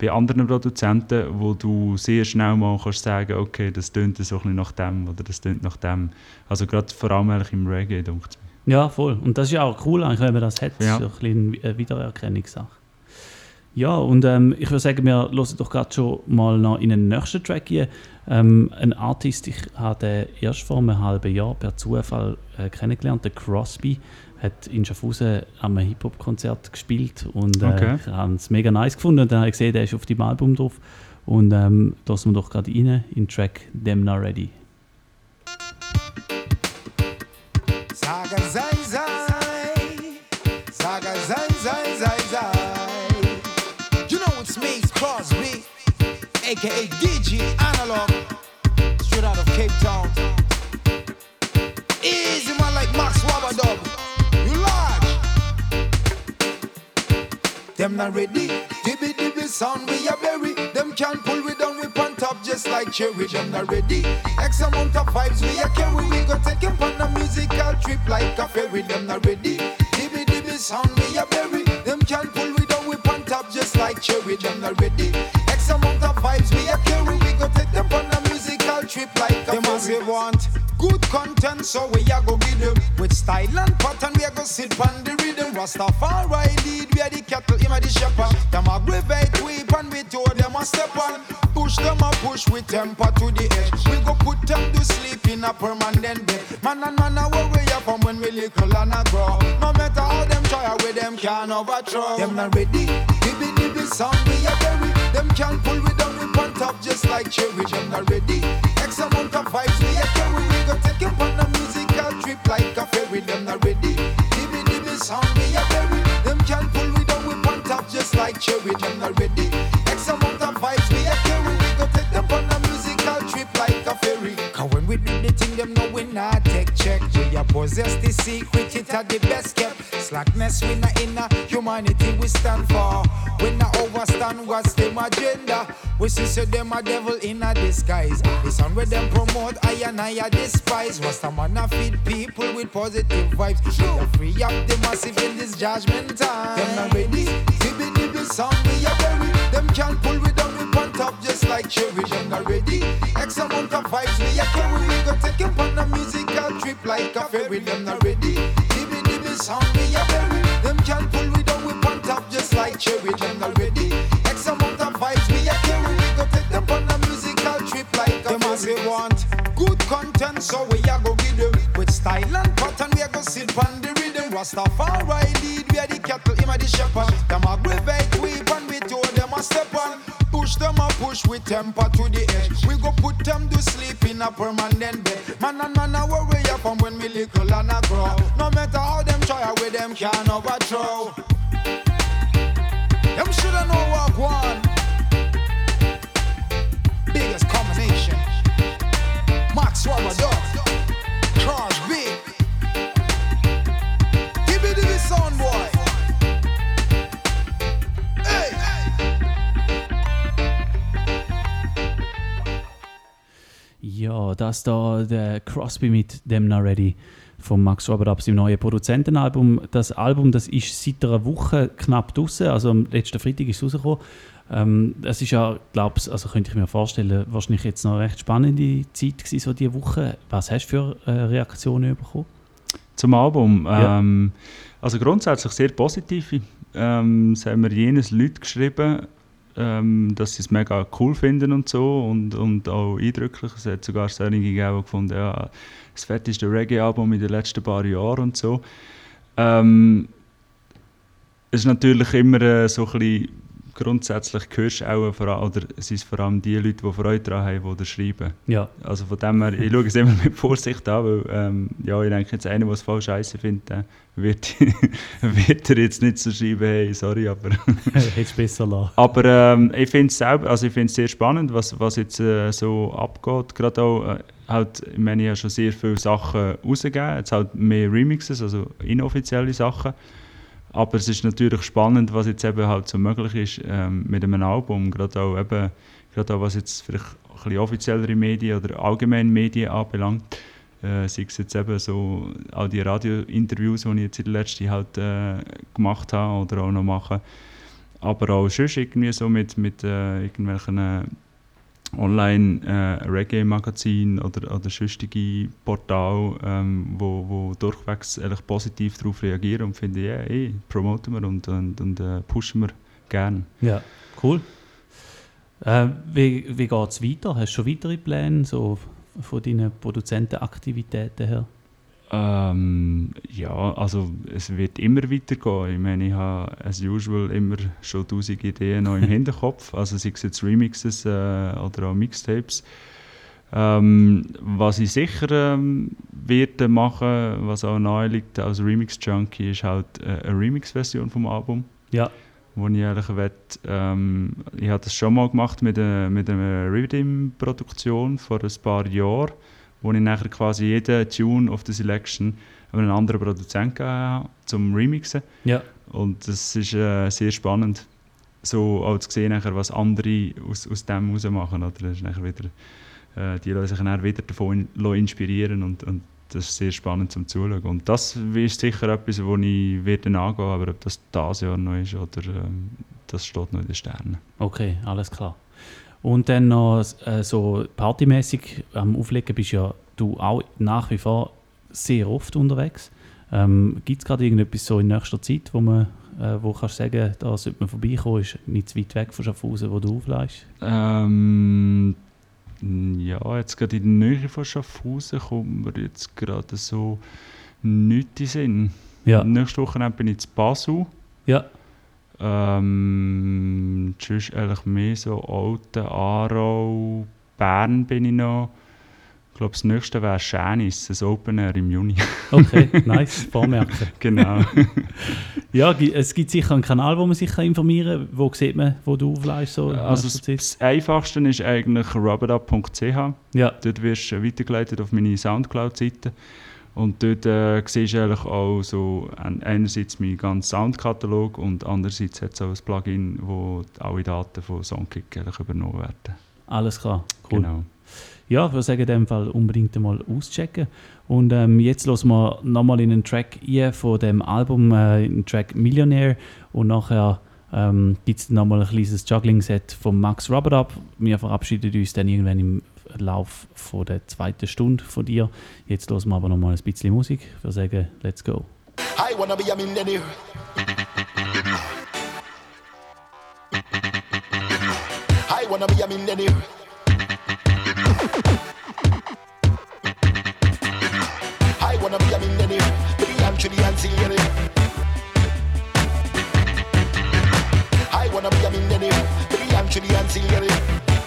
bei anderen Produzenten, wo du sehr schnell mal kannst sagen okay, das tönt so ein bisschen nach dem oder das tönt nach dem. Also gerade vor allem eigentlich im Reggae, denkt Ja, voll. Und das ist ja auch cool, wenn man das hat. Ja. So ein bisschen eine Wiedererkennungssache. Ja, und ähm, ich würde sagen, wir hören doch gerade schon mal noch in den nächsten Track hier. Ähm, ein Artist, ich habe den erst vor einem halben Jahr per Zufall äh, kennengelernt, der Crosby hat in Schaffhausen am Hip-Hop-Konzert gespielt und äh, okay. ich habe es mega nice gefunden. Und dann habe ich gesehen, der ist auf dem Album drauf. Und ähm, lassen wir doch gerade rein in den Track Them Not Ready. Saga sei sei, Saga sei sei sei sei. You know it's me, it's Crosby, aka DJ Analog, straight out of Cape Town. Easy man like Max Wabadog. Them not ready. Dibby dibby sound we a berry. Them can't pull we down, we on top just like cherry. Them not ready. X amount of vibes we a carry. We go take him on a musical trip like a ferry. Them not ready. Dibby dibby sound we a berry. Them can't pull we down, we on top just like cherry. Them not ready. X amount of vibes we a carry. We go take them on a musical trip like a them ferry. Them want good content, so we a go give them with style and pattern. We a go sit on the rhythm. Rastafari lead, we are the cattle, him a the shepherd. Them aggravate we and we told them a step on. Push them a push with temper to the edge. We go put them to sleep in a permanent bed. Man and man a worry up from when we little and a grow. No matter how them try, with them can overthrow. Them not ready, give dibby dibby sound we a bury. Them can pull we down, we on top just like cherry. Them not ready. X amount of vibes we a carry. Take on a musical trip like a ferry. Them not ready. Dibby dibby sound we a bury. Them can pull we down, we on top just like cherry. Them not ready. X amount of vibes we a carry. We go take them on a musical trip like a ferry. Cause when we do the thing, them know We possess the secret, it are the best kept. Slackness we not in a humanity we stand for. We not overstand what's them agenda. We see so them a devil in a disguise. The sound where them promote, I and I a despise. What's the man a feed people with positive vibes? We a free up the massive in this judgment time. Them not ready, dibby dibby sound we a bury. Them can't pull we down, we on top just like cherry. Them not ready, X amount of vibes we a carry. We go take him on a musical trip like a ferry. Them not ready, dibby dibby sound we a bury. Them can't pull we down, we on top just like cherry. Them not ready, X amount of vibes we a carry. We go take them on a musical trip like a ferry. they want good content, so we a go give them with style and pattern. We a go sit on the rhythm. Rastafari lead, we are the cattle, him a the shepherd. Them aggravate we and we told them a step on. Push them a push with temper to the edge. We go put them to sleep in a permanent bed. Man and man a worry up from when we little and a grow. No matter how them try, with them can overthrow. Them shoulda know what one. Biggest combination. Max RubaDub, dass da der Crosby mit dem Not Ready von Max Robert ab seinem neuen Produzentenalbum. Das Album, das ist seit einer Woche knapp draußen, also am letzten Freitag ist es rausgekommen. Ähm, es ist ja, glaube ich, also könnte ich mir vorstellen, wahrscheinlich jetzt noch eine recht spannende Zeit gewesen, so diese Woche. Was hast du für äh, Reaktionen bekommen? Zum Album? Ja. Ähm, also grundsätzlich sehr positive. Ähm, es haben mir jenes Leute geschrieben, ähm, dass sie es mega cool finden und so und, und auch eindrücklich. Es hat sogar solche gegeben, die gefunden ja, das fetteste Reggae-Album in den letzten paar Jahren und so. Ähm, es ist natürlich immer äh, so ein bisschen, grundsätzlich hörst du auch vor allem, oder es ist vor allem die Leute, die Freude daran haben, die das schreiben. Ja. Also von dem her, ich schaue es immer mit Vorsicht an, weil ähm, ja, ich denke jetzt einer, der es voll scheiße findet, äh, wird, wird er jetzt nicht so schreiben, hey, sorry, aber... Hättest besser lassen. Aber ähm, ich finde es selber, also ich finde es sehr spannend, was, was jetzt äh, so abgeht. Gerade auch, äh, halt, ich meine, ich habe schon sehr viele Sachen rausgegeben, jetzt halt mehr Remixes, also inoffizielle Sachen. Aber es ist natürlich spannend, was jetzt eben halt so möglich ist ähm, mit einem Album, gerade auch eben, gerade auch was jetzt vielleicht ein bisschen offiziellere Medien oder allgemein Medien anbelangt. Äh, sei es jetzt eben so all die Radiointerviews, die ich jetzt in der letzten halt äh, gemacht habe oder auch noch mache. Aber auch sonst irgendwie so mit, mit äh, irgendwelchen Online-Reggae-Magazin oder, oder sonstige Portal, ähm, wo, wo durchwegs eigentlich positiv darauf reagieren und finden, ja, ey, promoten wir und, und, und äh, pushen wir gerne. Ja, cool. Äh, wie wie geht es weiter? Hast du schon weitere Pläne so von deinen Produzentenaktivitäten her? Ähm, ja, also es wird immer weitergehen. Ich meine, ich habe as usual immer schon tausend Ideen noch im Hinterkopf. Also sei es jetzt Remixes äh, oder auch Mixtapes. Ähm, was ich sicher ähm, werde machen, was auch nahe liegt als Remix-Junkie, ist halt äh, eine Remix-Version vom Album. Ja. Wo ich ehrlich will, ähm, ich habe das schon mal gemacht mit, einer- mit einer Rhythm-Produktion vor ein paar Jahren, wo ich nachher quasi jeden Tune of the Selection einen anderen Produzenten gegeben habe, zum Remixen. Ja. Und das ist äh, sehr spannend, so auch zu sehen, nachher, was andere aus, aus dem heraus machen. Oder? Das ist nachher wieder, äh, die lassen sich dann wieder davon in, inspirieren und, und das ist sehr spannend zum Zuschauen. Und das ist sicher etwas, wo ich werde angehen aber ob das dieses Jahr noch ist oder ähm, das steht noch in den Sternen. Okay, alles klar. Und dann noch äh, so partymäßig am Auflegen bist ja du auch nach wie vor sehr oft unterwegs. Ähm, Gibt es gerade irgendetwas so in nächster Zeit, wo man äh, wo kannst du sagen, da sollte man vorbeikommen, ist nicht zu weit weg von Schaffhausen, wo du auflegst? Ähm, ja, jetzt gerade in der Nähe von Schaffhausen kommt mir jetzt gerade so nichts in Sinn. Ja. Nächste Woche bin ich in Basel. Ja. Ähm, sonst eigentlich mehr so Alten, Aarau, Bern bin ich noch. Ich glaube, das nächste wäre Schänis, das Open Air im Juni. Okay, nice, vormerken. genau. Ja, es gibt sicher einen Kanal, wo man sich informieren kann. Wo sieht man, wo du auflegst? So in Also das, das Einfachste ist eigentlich rubbitup.ch. Ja. Dort wirst du weitergeleitet auf meine Soundcloud-Seite. Und dort äh, siehst du eigentlich auch so ein- einerseits meinen ganzen Soundkatalog und andererseits hat es auch ein Plugin, wo alle Daten von Songkick übernommen werden. Alles klar, cool. Genau. Ja, ich würde sagen, in dem Fall unbedingt einmal auschecken. Und ähm, jetzt hören wir nochmal in einen Track ein von dem Album, äh, einen Track Millionaire. Und nachher ähm, gibt es nochmal ein kleines Juggling-Set von Max Robert ab. Wir verabschieden uns dann irgendwann im Lauf von der zweiten Stunde von dir. Jetzt hören wir aber nochmal ein bisschen Musik. Würde sagen, let's go. I wanna be a millionaire. I wanna be a millionaire. I wanna be a millionaire. Billion, trillion, zillion. I wanna be a millionaire. Billion, trillion, zillion.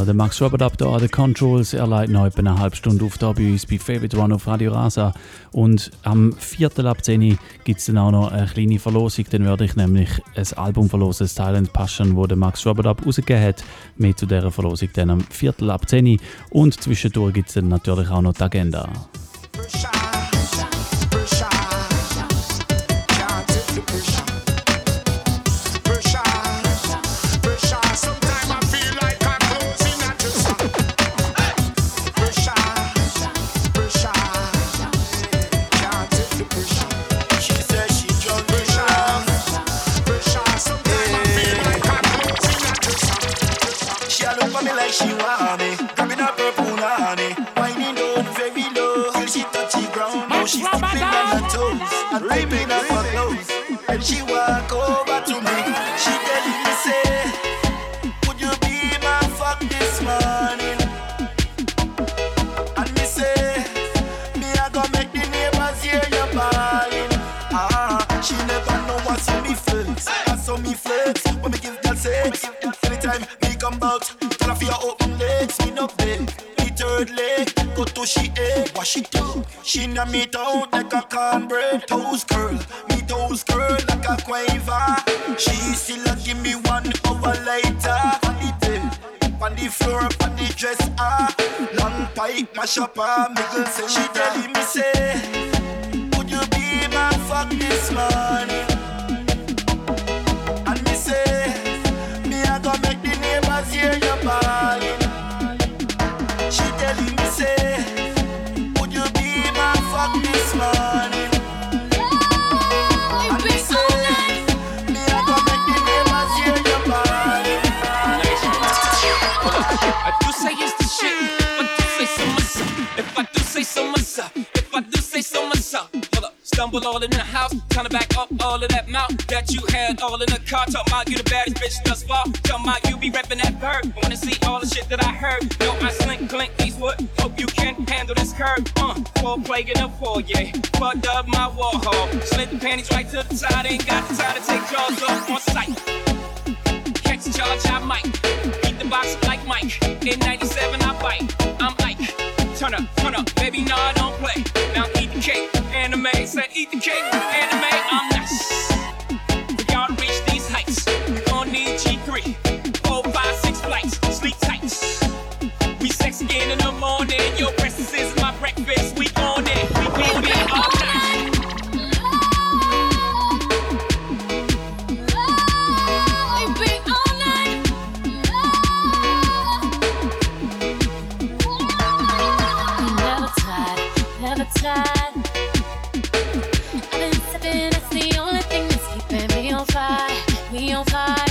Äh, der Max Robert ab da, der Controls, er leitet noch etwa eine halbe Stunde auf da bei uns bei Favorite One auf Radio Rasa. Und am 4. ab 10 gibt es dann auch noch eine kleine Verlosung. Dann werde ich nämlich ein Album verlosen, das Thailand Passion, das der Max Robert ab rausgegeben hat. Mehr zu dieser Verlosung dann am 4. ab 10 Und zwischendurch gibt es dann natürlich auch noch die Agenda. Long pipe, mash up her middle. Say she telling me say, would you be my fuck this morning? And me say, me a go make the neighbors hear your balling. She telling me say, would you be my fuck this morning? If I do say so myself. If I do say so myself. If I do say so myself. Hold up. Stumble all in the house. Trying to back up all of that mouth that you had all in the car. Talk about you the baddest bitch thus far. Talk about you be reppin' that bird. Wanna see all the shit that I heard. No, I slink, clink, Eastwood. Hope you can handle this curve. Uh, full plague in the foyer. Fucked up my wall hall. Slid the panties right to the side. Ain't got the time to take jaws off on sight. Catch a charge, I might. In 97, I bite. I'm Ike. Turn up, turn up. Baby, Nah, I don't play. Now eat the cake. Anime said eat the cake. on fire.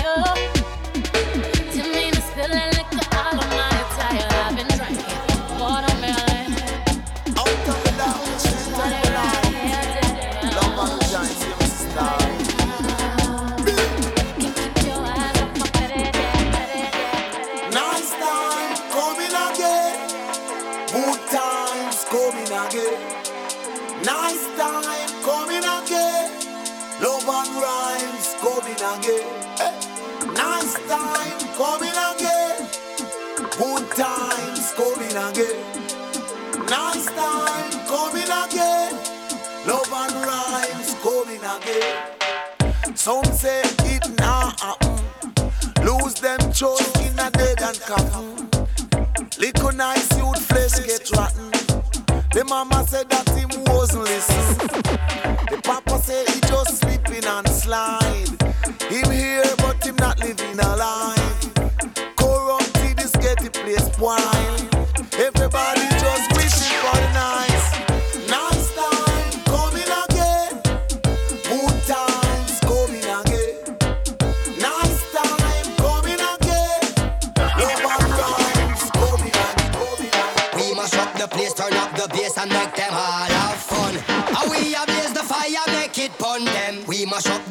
Some say it now happen. Mm. Lose them chose in a dead and coffin. Mm. Little nice youth flesh get rotten. The mama said that him wasn't listening. The papa said he just sleeping and slime.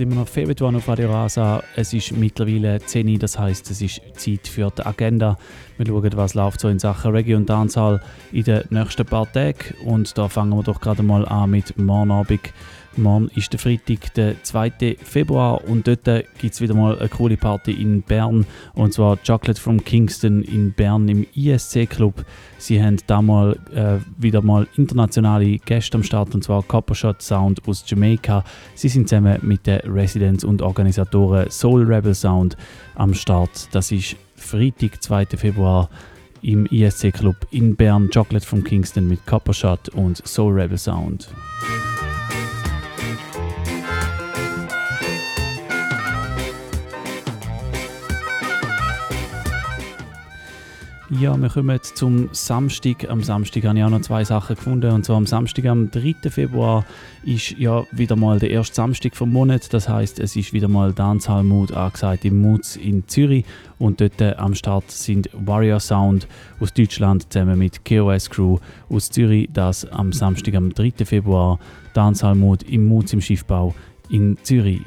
immer noch Favorite One auf Radio Rasa. Es ist mittlerweile 10 Uhr, das heisst, es ist Zeit für die Agenda. Wir schauen, was läuft so in Sachen Reggae und Dancehall in den nächsten paar Tagen. Und da fangen wir doch gerade mal an mit morgen Abend. Morgen ist der Freitag, der 2. Februar und dort gibt es wieder mal eine coole Party in Bern und zwar Chocolate from Kingston in Bern im ISC Club. Sie haben da mal äh, wieder mal internationale Gäste am Start und zwar Coppershot Sound aus Jamaica. Sie sind zusammen mit den Residents und Organisatoren Soul Rebel Sound am Start. Das ist Freitag, 2. Februar im ISC Club in Bern. Chocolate from Kingston mit Coppershot und Soul Rebel Sound. Ja, wir kommen zum Samstag. Am Samstag habe ich auch noch zwei Sachen gefunden. Und zwar am Samstag, am 3. Februar, ist ja wieder mal der erste Samstag vom Monat. Das heißt, es ist wieder mal Dancehall Mood angesagt im Moods in Zürich. Und dort äh, am Start sind Warrior Sound aus Deutschland zusammen mit KOS Crew aus Zürich. Das am Samstag, am 3. Februar, Dancehall Mood im Moods im Schiffbau in Zürich.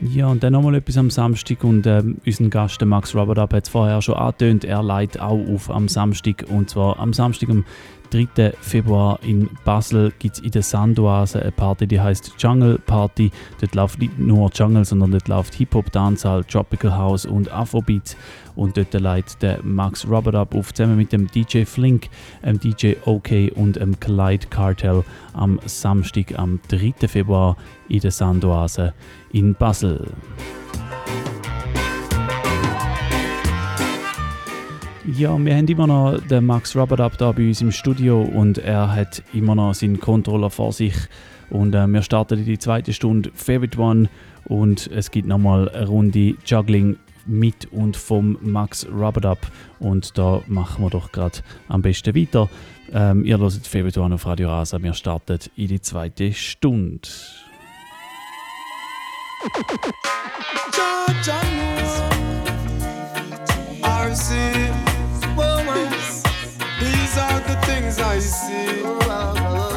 Ja, und dann nochmal etwas am Samstag und ähm, unser Gast, Max Rubberdup, hat es vorher schon angetönt, er leitet auch auf am Samstag und zwar am Samstag, am 3. Februar in Basel gibt es in der Sandoise eine Party, die heißt Jungle Party. Dort läuft nicht nur Jungle, sondern dort läuft Hip-Hop, Dancehall, Tropical House und Afrobeat. Und dort leitet der Max Rubberdup auf, zusammen mit dem DJ Flink, dem DJ OK und dem Clyde Cartel am Samstag, am 3. Februar in der Sandoise in Basel. Ja, wir haben immer noch den Max Rubberdup da bei uns im Studio und er hat immer noch seinen Controller vor sich. Und äh, wir starten in die zweite Stunde Favorite One und es gibt nochmal eine Runde Juggling mit und vom Max Rubberdup. Und da machen wir doch gerade am besten weiter. Ähm, ihr hört One auf Radio Rasa. Wir starten in die zweite Stunde. These are the things I see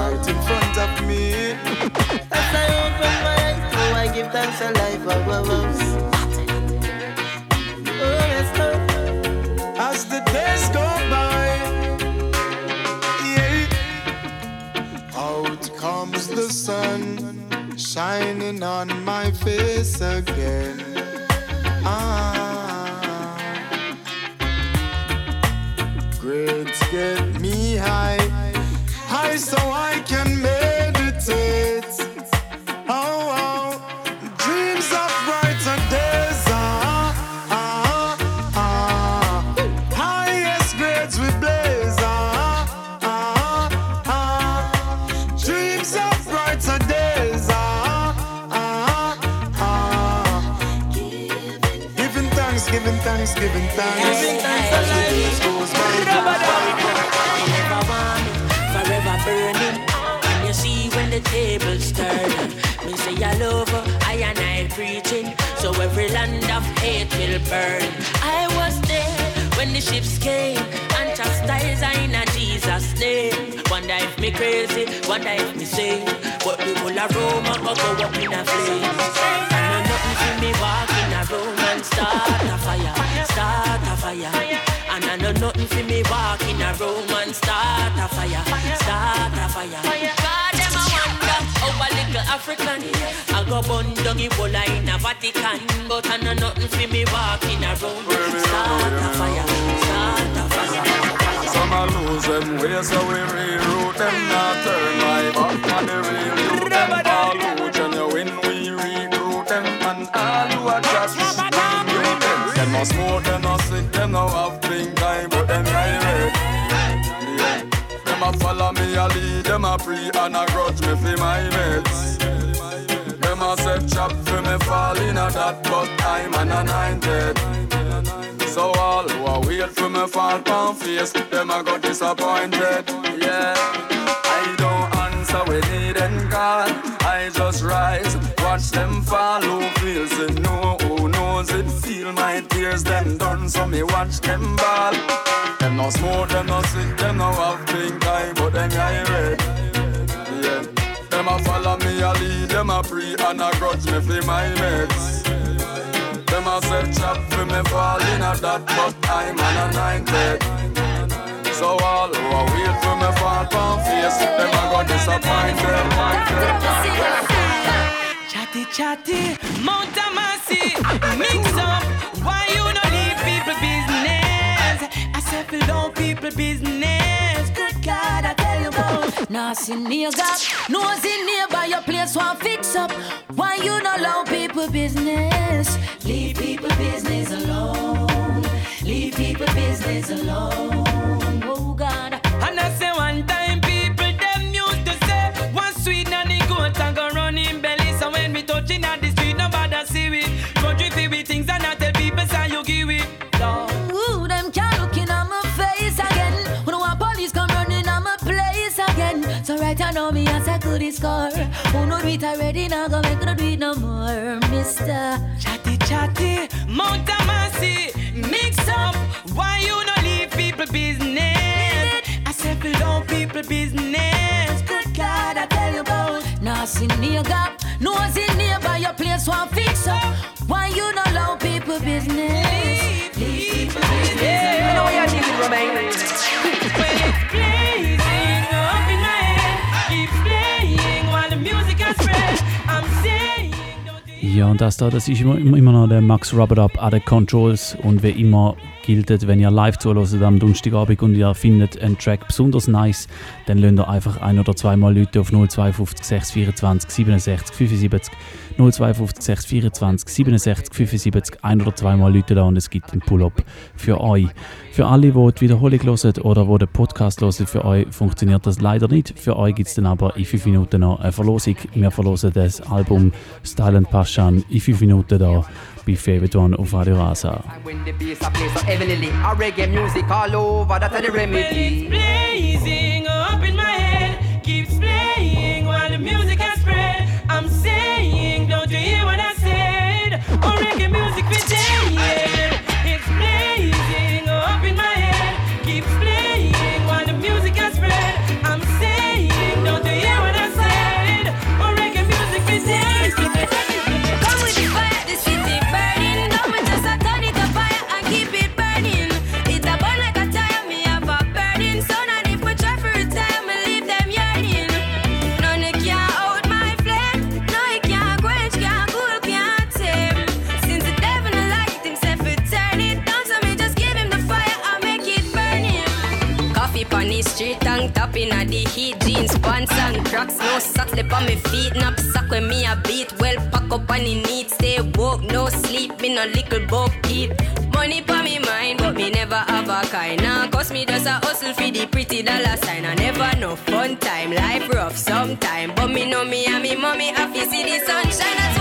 sun shining on my face again. Ah, grades get me high, high so I can meditate. Tables turn. Me say I love I and I preaching. So every land of hate will burn. I was there when the ships came and chastised I in a Jesus name. Wonder if me crazy, wonder if me sane. But the whole of Rome go go up in a flame. And no nothing for me walk in a room and start a fire, start a fire. And I know nothing for me walk in a room and start a fire, start a fire. God, them a little African I go bun down Ebola in a Vatican, but I know nothing for me walk in a room, start a fire, start a fire. Some a lose them way, so we reroute them. Not turn right back on the real youth. Them all and you win, we recruit them. them and all who are trash. Them no smoke, them no sick, them no have pink eye, but them. Yeah. Them a follow me, a lead, them a free and a grudge me for my that, but I'm an anointed. So all who are wait for me fall on face, them a got disappointed. Yeah, I don't answer when they then call. I just rise, watch them fall. Who feels it? No, who knows it? Feel my tears, them done. So me watch them ball. Them no smoke, them no sick, them no have pink eye, but them eye red. Yeah, them a follow them a pre and a grudge me for my mates. Them a set trap for me fall in a that, but I'm an anointed. So all who are wait for me fall from face, them a go disappointed. Chatty chatty, Mount Amasi, mix up. Why you no leave people business? I said down people business. Good God, I see nigga, nose in your place want fix up. Why you not allow people business? Leave people business alone. Leave people business alone. Oh God. And I say one time know me as I could score. Who know it already now go make no do it no more, Mister. Chatty chatty, Mount Amasi, mix up. Why you no leave people business? I said fill down people business. Good God, I tell you about. Nah, see nigga, nose in nearby your place want fix up. Why you not allow people business? Leave people business. Yeah, I know alone. you're thinking, Romain. Ja, und das da, das ist immer, immer noch der Max Rubberup an den Controls und wie immer gilt, wenn ihr live zuhört am Donnerstagabend und ihr findet einen Track besonders nice, dann lasst ihr einfach ein oder zweimal Leute auf 052 624 67 75 052 624 67 75 ein oder zweimal Leute da und es gibt einen Pull-up für euch. Für alle, die die Wiederholung hören oder die den Podcast hören, für euch funktioniert das leider nicht. Für euch gibt es dann aber in 5 Minuten noch eine Verlosung. Wir verlosen das Album Style and Passion in 5 Minuten da bei Favorite One auf Radio Rasa. When the bass a play so heavily, a reggae music all over, that's the remedy. blazing up in my head, keeps playing while the music has spread. I'm saying, don't you hear what I said? Oh, reggae music for dead. Pants and cracks, no lip on me feet. Nap sack when me a beat. Well, pack up on the neat. Stay woke, no sleep. Me no little bob keep. Money pa me mind, but me never have a kind. Nah, cause me just a hustle for the pretty dollar sign. I never no fun time. Life rough sometime. But me know me and me mommy happy see the sunshine. That's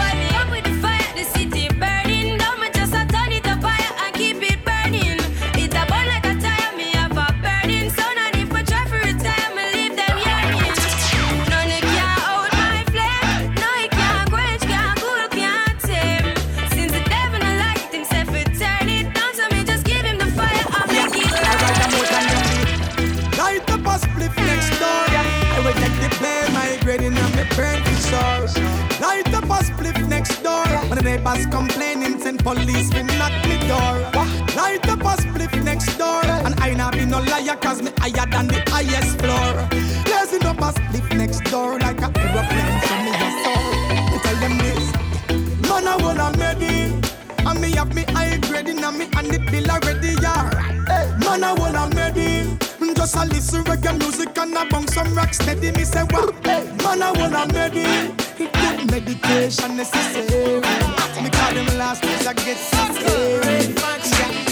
brain to source. Light up a spliff next door. When the neighbors complaining, send police me knock me door. Light up a spliff next door. And I not be no liar, cause me higher than the highest floor. Blazing up a spliff next door like a aeroplane, so me a. Me tell them this. Man, I wanna made it. And me have me high grading and me and the bill already, Just a listen reggae music and I bang some rock steady. Me say what? Man, I wanna made it. Meditation necessary. Because them last days I get so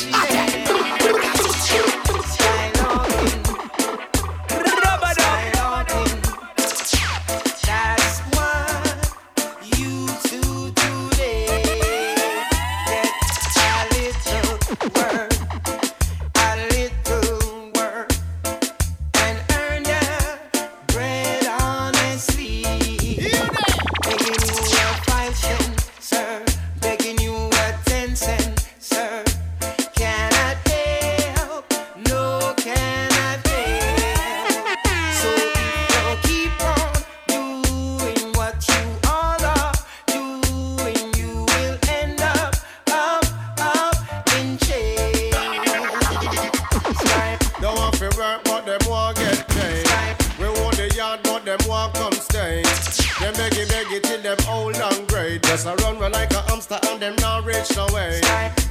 Them beggy beggy till them old and great. Just a run run like a hamster and them not reach no way.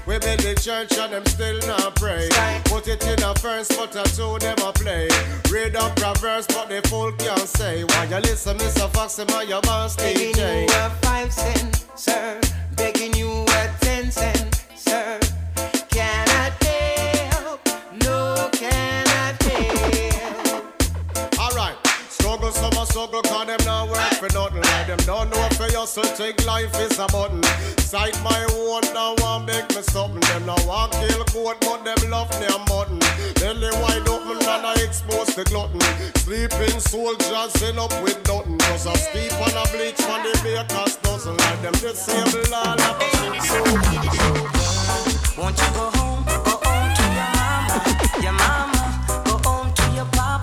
We build the church and them still not pray. Put it in a verse, but a two them a play. Read up Proverbs, but the fool can't say. Why you listen, Mr. Foxy, man, your boss Begging you a five cent, sir. Begging you a ten cent, sir. Struggle, summer struggle, cause them not work for nothing. Like them don't know for you, so take life is a button. Sight my own, now want make me something. Them now want kill goat, but them love their mutton. Belly wide open and I expose the glutton. Sleeping soldiers end up with nothing. Just a steep and a bleach from the baker's dozen. Like them disable all of us. So, Won't you go home, go home to your mama, your mama, go home to your papa,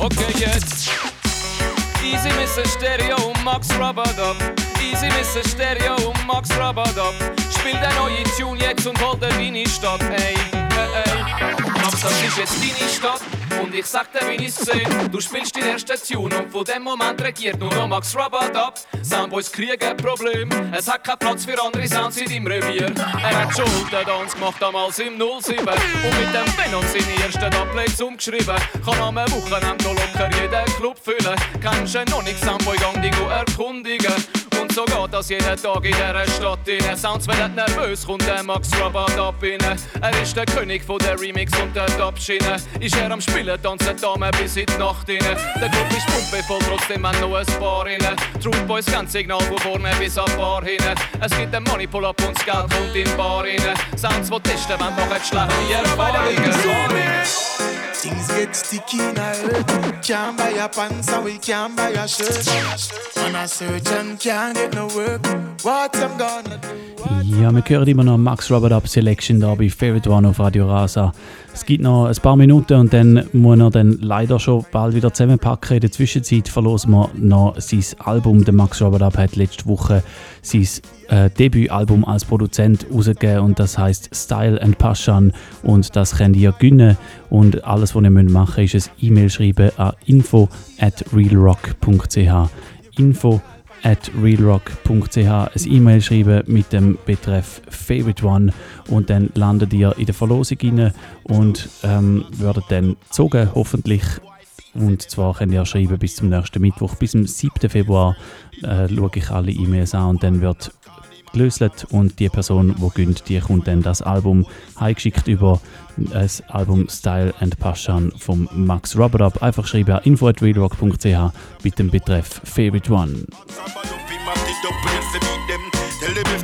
Okay, yes. Easy, Mr. Stereo, Max Rubber Dub. Easy Mr. Stereo und Max Rabadab. Spiel den neuen Tune jetzt und hol dir deine Stadt. Ey, ey, ey. Max, das ist jetzt deine Stadt. Und ich sag dir, wie ich's seh. Du spielst den ersten Tune und von dem Moment regiert nur noch Max Rabadab. Soundboys kriegen ein Problem. Es hat keinen Platz für andere Sounds in deinem Revier. Er hat schon den Dance gemacht damals im 07. Und mit dem Venom seine ersten Dubplates umgeschrieben. Kann am Wochenende noch locker jeden Club füllen. Kennst du noch nicht Soundboy, gang dich go erkundigen. Und so geht das jeden Tag in dieser Stadt rein. Sounds werden nervös, kommt der Max Rabadab rein. Er ist der König von der Remix und der Dub-Schiene. Ist er am Spielen, tanzen Damen bis in die Nacht rein. Der Club ist pumpevoll, trotzdem haben noch ein paar rein. True Boys das Signal von vorne bis an Bar hin. Es gibt einen Money Pull-Up und das Geld kommt in Bar rein. Sounds, die testen, wenn machen schlechte Erfahrungen. Things get sticky now. Can't buy a pants and we can't buy a shirt. On a and can't Ja, wir hören immer noch Max Robert Up Selection da bei Favorite One auf Radio Rasa. Es gibt noch ein paar Minuten und dann muss er dann leider schon bald wieder zusammenpacken. In der Zwischenzeit verlosen wir noch sein Album. Der Max Robert Up hat letzte Woche sein äh, Debütalbum als Produzent rausgegeben und das heißt Style and Passion und das könnt ihr gewinnen. Und alles, was ihr machen müsst, ist ein E-Mail schreiben an info at realrock.ch. Info at realrock.ch ein E-Mail schreiben mit dem Betreff Favorite One und dann landet ihr in der Verlosung rein und ähm, werdet dann gezogen, hoffentlich. Und zwar könnt ihr schreiben bis zum nächsten Mittwoch, bis zum 7. Februar äh, schaue ich alle E-Mails an und dann wird gelöst und die Person, die gönnt, die kommt dann das Album heimgeschickt über das Album Style and Passion vom Max Rubberup. Einfach schreiben an info at realrock.ch mit dem Betreff Favorite One.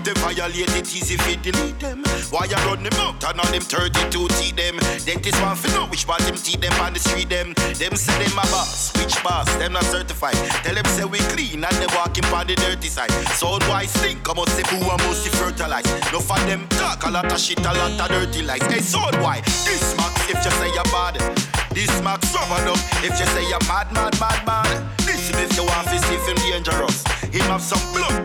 If they violate it, easy fi delete them. Why you run them out and all them 32 teeth them? Dentist want fi know which part them teeth them on the street them. Them say them a boss, which boss? Them not certified. Tell them say we clean and they walking on the dirty side. So why stink? Come on, say who a must fertilize. No for them talk a lot of shit, a lot of dirty lies. Hey, so why? This max if you say you're bad. This Max RubaDub if you say you're mad, mad, mad, mad. Listen if you want to see him dangerous. Him have some blood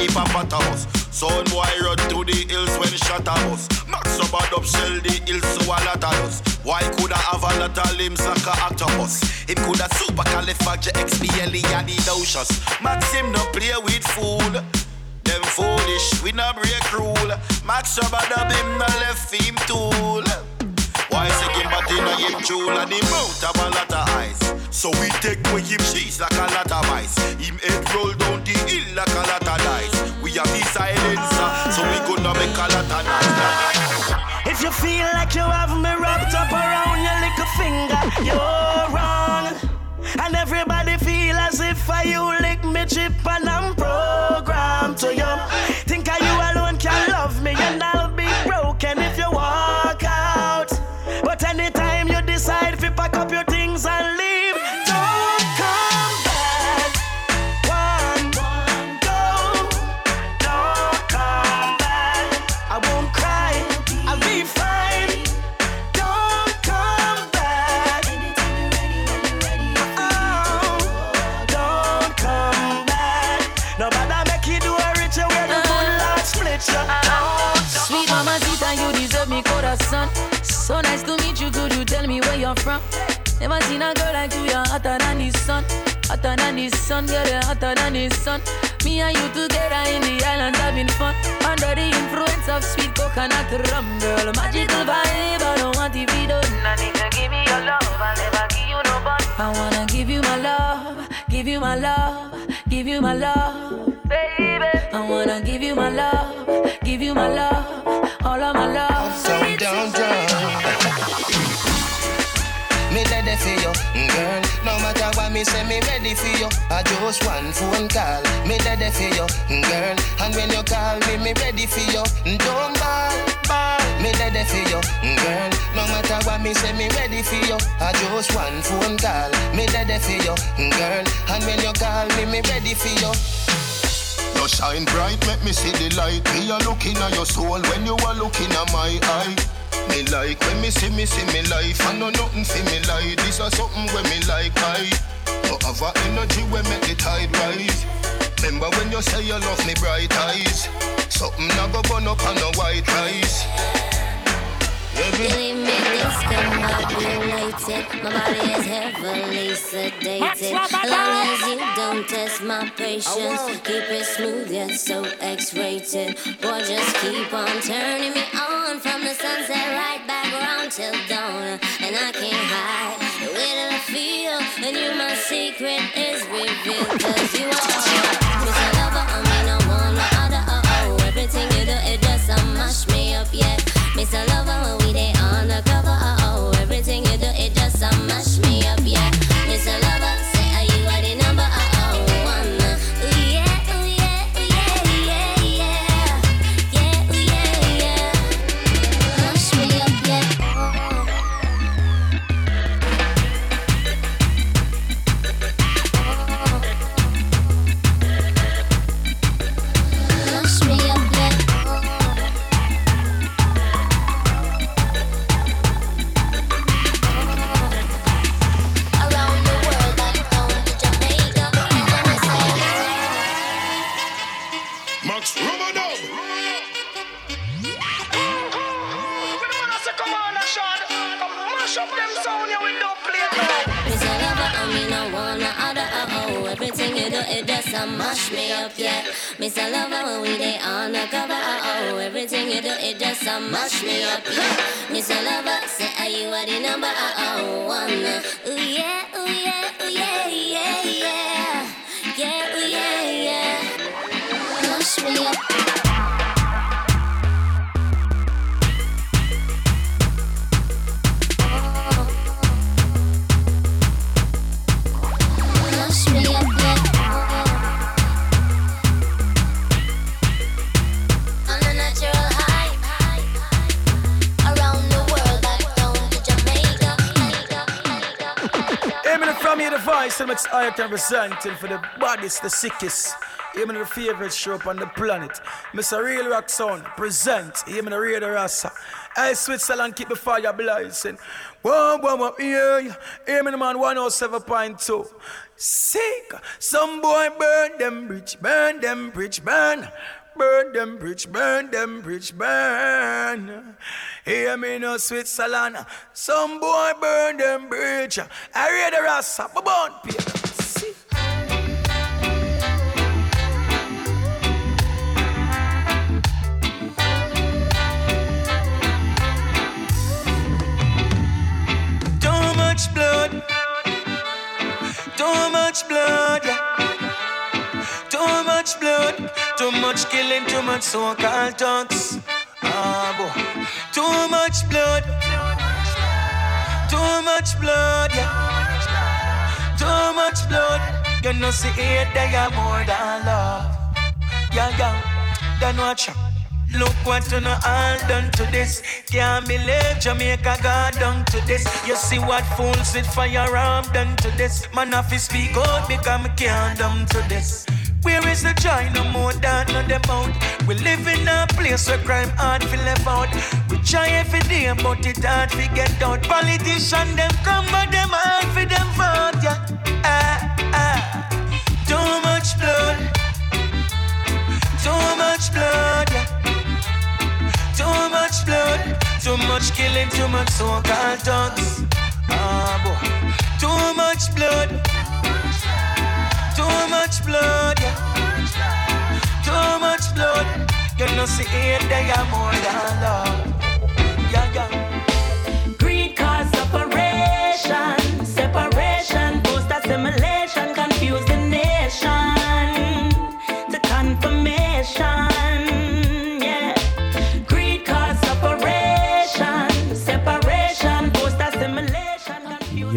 ugly like a. Son boy run to the hills when shot a bus. Max up and up shell the hills so a lot of us. Why coulda have a lot of limbs like a octopus? Him coulda super califragilisticexpialidocious. Max him no play with fool. Them foolish, we no break rule. Max up and him no left him tool. Why say him in a him jewel and him mouth have a lot of eyes. So we take away him cheese like a lot of ice. Him head roll down the hill like a lot of dice. We have the silencer, uh, so we gonna make a lot of noise. If you feel like you have me wrapped up around your little finger, you're wrong. And everybody feel as if I you lick me chip and I'm Never seen a girl like you. You're hotter than the sun. Hotter than the sun, girl. You're hotter than the sun. Me and you together in the islands having fun. Under the influence of sweet coconut rum, girl. Magical vibe. I don't want to be done. I need to give me your love. I'll never give you no bun. I wanna give you my love. Give you my love. Give you my love. Baby. I wanna give you my love. Give you my love. All of my love. Me ready for you, mm, girl. No matter what me say, me ready for you. I just one phone call. Me ready for you, mm, girl. And when you call me, me ready for you. Mm, don't ball, ball. Me ready for you, girl. No matter what me say, me ready for you. I just one phone call. Me ready for you, girl. And when you call me, me ready for you. You shine bright, make me see the light. Me a looking at your soul when you are looking at my eye. Me like when me see me see me life. I know nothing for me like this or something when me like I. You have a energy when make the tide rise. Remember when you say you love me bright eyes. Something not go burn up on the white rice. Believe me, this combobulated. My body is heavily sedated. As long as you don't test my patience, keep it smooth yet so X-rated. Boy, just keep on turning me on from the sunset right back around till dawn. And I can't hide the way that I feel. And you, my secret is revealed. Cause you are Mr. Lover, I mean, I want no other. Oh, oh. Everything you do, it does uh, mash me up, yeah. Mr. Lover, Everything you do, it just uh, mash me up, yeah. Mr. Lover, say, are you are the number, oh. One, ooh, yeah, ooh, yeah, ooh, yeah, yeah, yeah. Yeah, ooh, yeah, yeah. Mash me up. Here the voice, and it's I can representing for the baddest, the sickest. Aiming the favorite show up on the planet. Mr. Real Rock Sound present. Aiming the Radio Rasa. I Switzerland keep the fire blazing. Whoa, whoa, whoa, yeah. The man 107.2. Sick. Some boy burn them bridge, burn them bridge, burn. Burn them bridge, burn them bridge, burn. Hear me no Switzerland. Some boy burn them bridge. I read the rasta, but burn people. See. Too much blood. Too much blood. Too much blood. Too much killing. Too much so-called thugs. Ah, boy. Too much blood. Too much blood. Yeah. Too much blood. You know, see it, they are more than love. Yeah, yeah. Then watch out. Look what you know all done to this. Can't believe Jamaica got done to this. You see what fools with firearm done to this. Man, you speak out, become can't done to this. Where is the joy? No more than on them out. We live in a place where crime hard to live out. We try every day, but it hard to get out. Politicians them come, but them hard for them vote. Yeah, ah ah. Too much blood. Too much blood. Yeah. Too much blood. Too much killing. Too much so-called thugs. Ah boy. Too much blood. Too much blood, yeah. Too much blood. You know, see it, they are more than love. Yeah, yeah. Greed cause separation,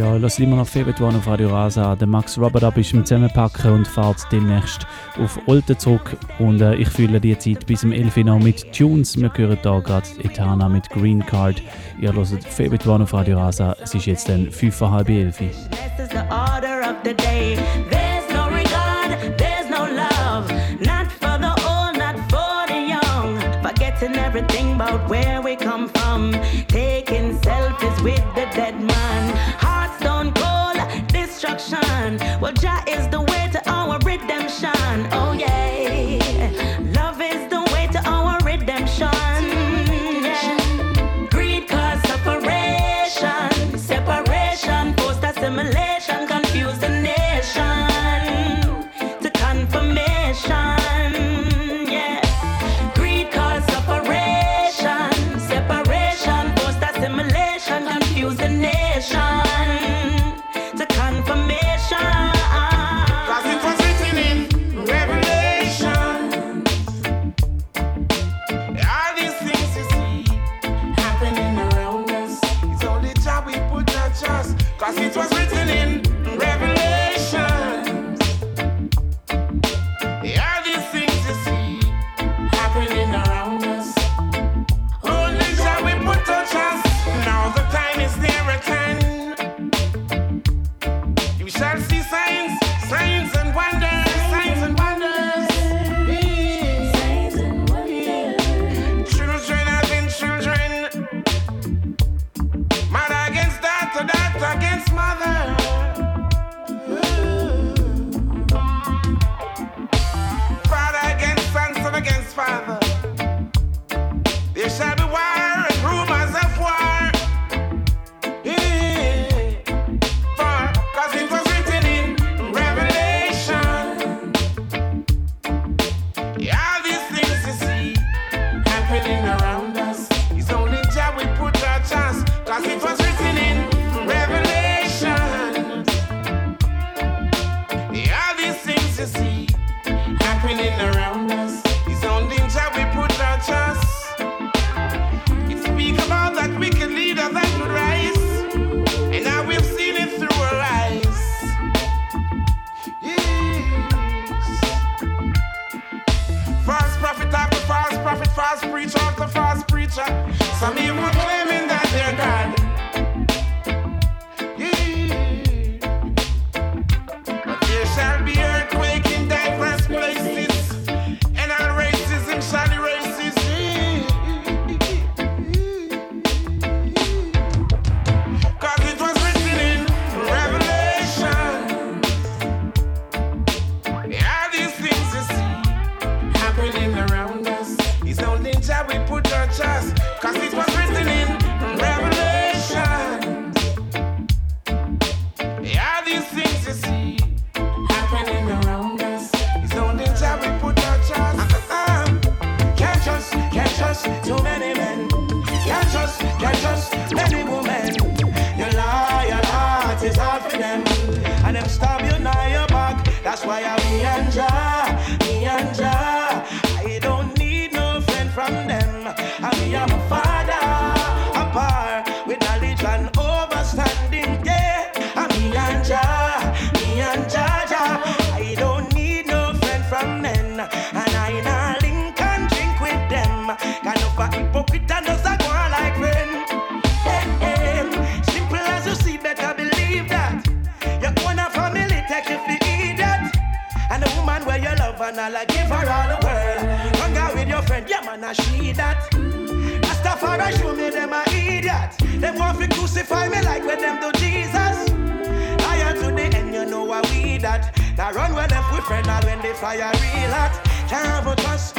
Ja, lass immer noch Februar auf Radio Rasa. Der Max Robert ist im Zusammenpacken und fährt demnächst auf Olten zurück. Und äh, ich fühle die Zeit bis zum 11 Uhr noch mit Tunes. Wir hören hier gerade Etana mit Green Card. Ihr hört Februar auf Radio Rasa. Es ist jetzt dann 5.30 11 Uhr. Everything about where we come from. Well, Jah is friend, and when the fire real hot, can't ever touch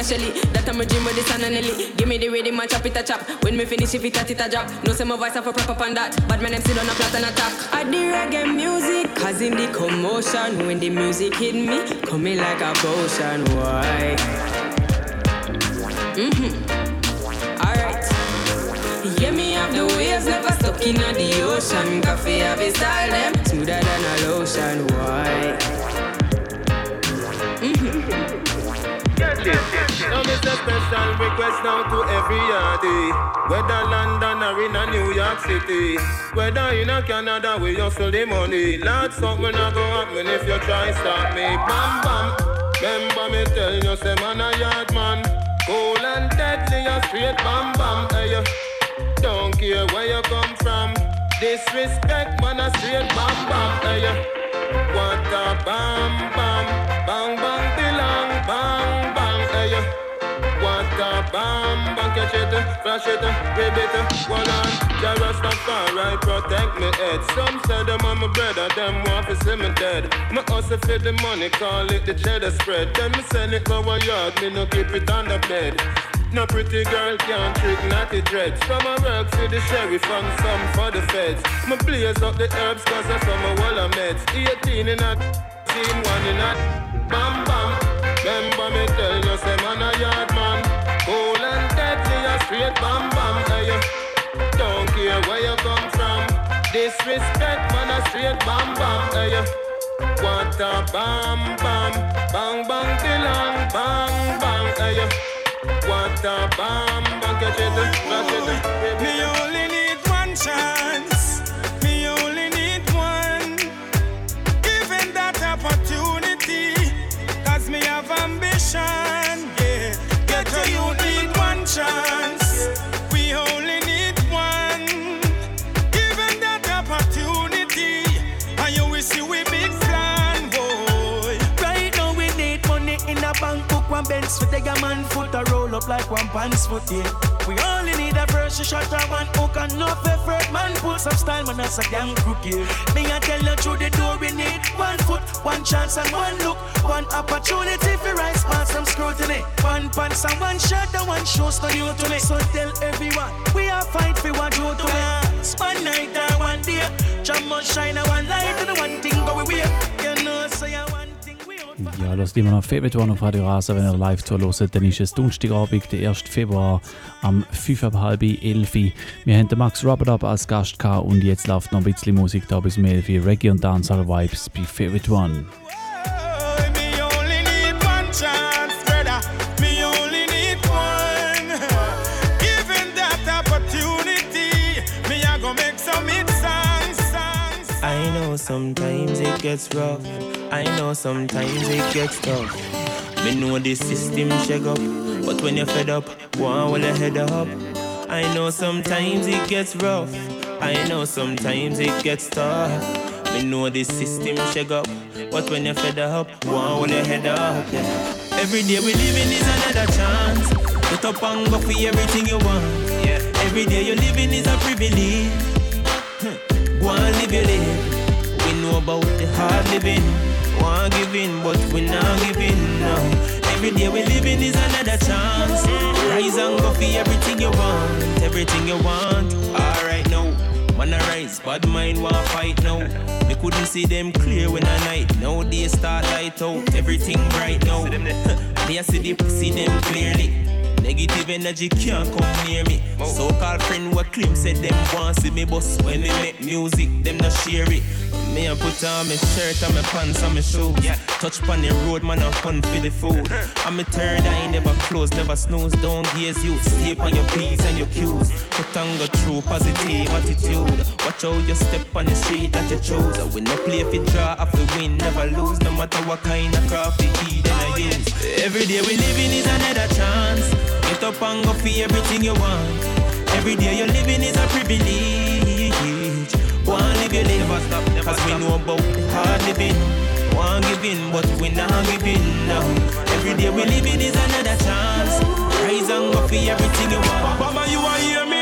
a That I'm a dream with and. Give me the chop it a chop. When me finish, if it a drop. No say my voice prop up on that. But still on plot and attack. I the reggae music, causing the commotion. When the music hit me, coming like a potion. Why? Mm-hmm. Alright. Yeah, me have the waves, never stuck in the ocean. Coffee have a style, them smoother than a lotion. Why? Mm-hmm. Yeah, yeah. Now this a special request now to every Whether London or in a New York City. Whether in a Canada we hustle the money. Lord, something a go happen if you try stop me. Bam bam. Remember me tell you say man a yard man. Cool and deadly a straight bam bam. Hey, Don't care where you come from. Disrespect man a straight bam bam. Hey, What a bam bam. Bang bang bam bang catch it Flash it, rib it, hold on. Jah Rastafari protect me head. Some say them on my brother, them want to see me dead. My hustle for the money, call it the cheddar spread. Then me send it go a yard, me no keep it on the bed. No pretty girl can't trick naughty dreads. From a work for the sheriff and some for the feds. Me blaze up the herbs cause I some a wall of meds. 18 in a team, one in a Bam bam. Remember me tell you say man a yard man straight bam bam hey, Don't care where you come from. Disrespect man a straight bam bam hey, What a bam bam Bang bang belong bang bang hey, What a bam bang catch it flash it Me one pants foot yeah. We only need a first shot or one hook and no effort man pull some style man that's a damn crook. Me I tell you through the door we need one foot, one chance and one look, one opportunity for rise past some scrutiny. One pants and one shirt and one shoes no new to me. So tell everyone we are fight for what you to me. One night or one day, jam must shine a one light and the one thing go we You know say I one Ja, lasst immer noch One auf Radio Rasa, wenn ihr live zuhört, dann ist es Donnerstagabend, der 1. Februar, am 5.30 11 Uhr. Wir haben den Max Rubber als Gast gehabt und jetzt läuft noch ein bisschen Musik da bis um 11 Uhr. Reggae und Dancehall Vibes bei Favorite One. Sometimes it gets rough. I know sometimes it gets tough. Me know the system shake up, but when you're fed up, on hold your head up. I know sometimes it gets rough. I know sometimes it gets tough. Me know the system shake up, but when you're fed up, on hold your head up. Yeah. Every day we living is another chance. Get up and go for everything you want. Yeah. Every day you living is a privilege. Go and live your life. We know about the hard living. Want giving, but we not giving now. Every day we living is another chance. Rise and go for everything you want, everything you want. Alright now, man arise, bad mind want fight now. Me couldn't see them clear when I night. Now they start light out, everything bright now. Me I see the see them clearly. Negative energy can't come near me. So-called friend what claim said them want see me bust when they make music, them not share it. Me I put on my shirt and my pants and my shoes. Touch on the road, man, I fun for the food. Uh-huh. I'm a third eye, never close, never snooze. Don't gaze you, stay on your P's and your Q's. Put on go through positive attitude. Watch how you step on the street that you choose. I will not play if you draw off the win, never lose. No matter what kind of craft you eat, then I oh, use. Every day we living is another chance. Get up and go for everything you want. Every day you're living is a privilege. Live your life, cause we know about hard living. Want giving, but we not giving now. Every day we living is another chance. Rise and go for everything you want. Mama, you are hear me?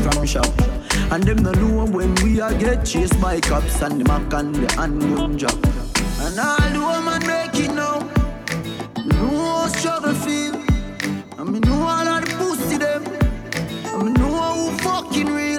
Pound from shop. And them no know when we a get chased by cops and the mac and the handgun drop. And all the woman make it now. Me know how struggle feel. And me know all of the pussy them. And me know who fucking real.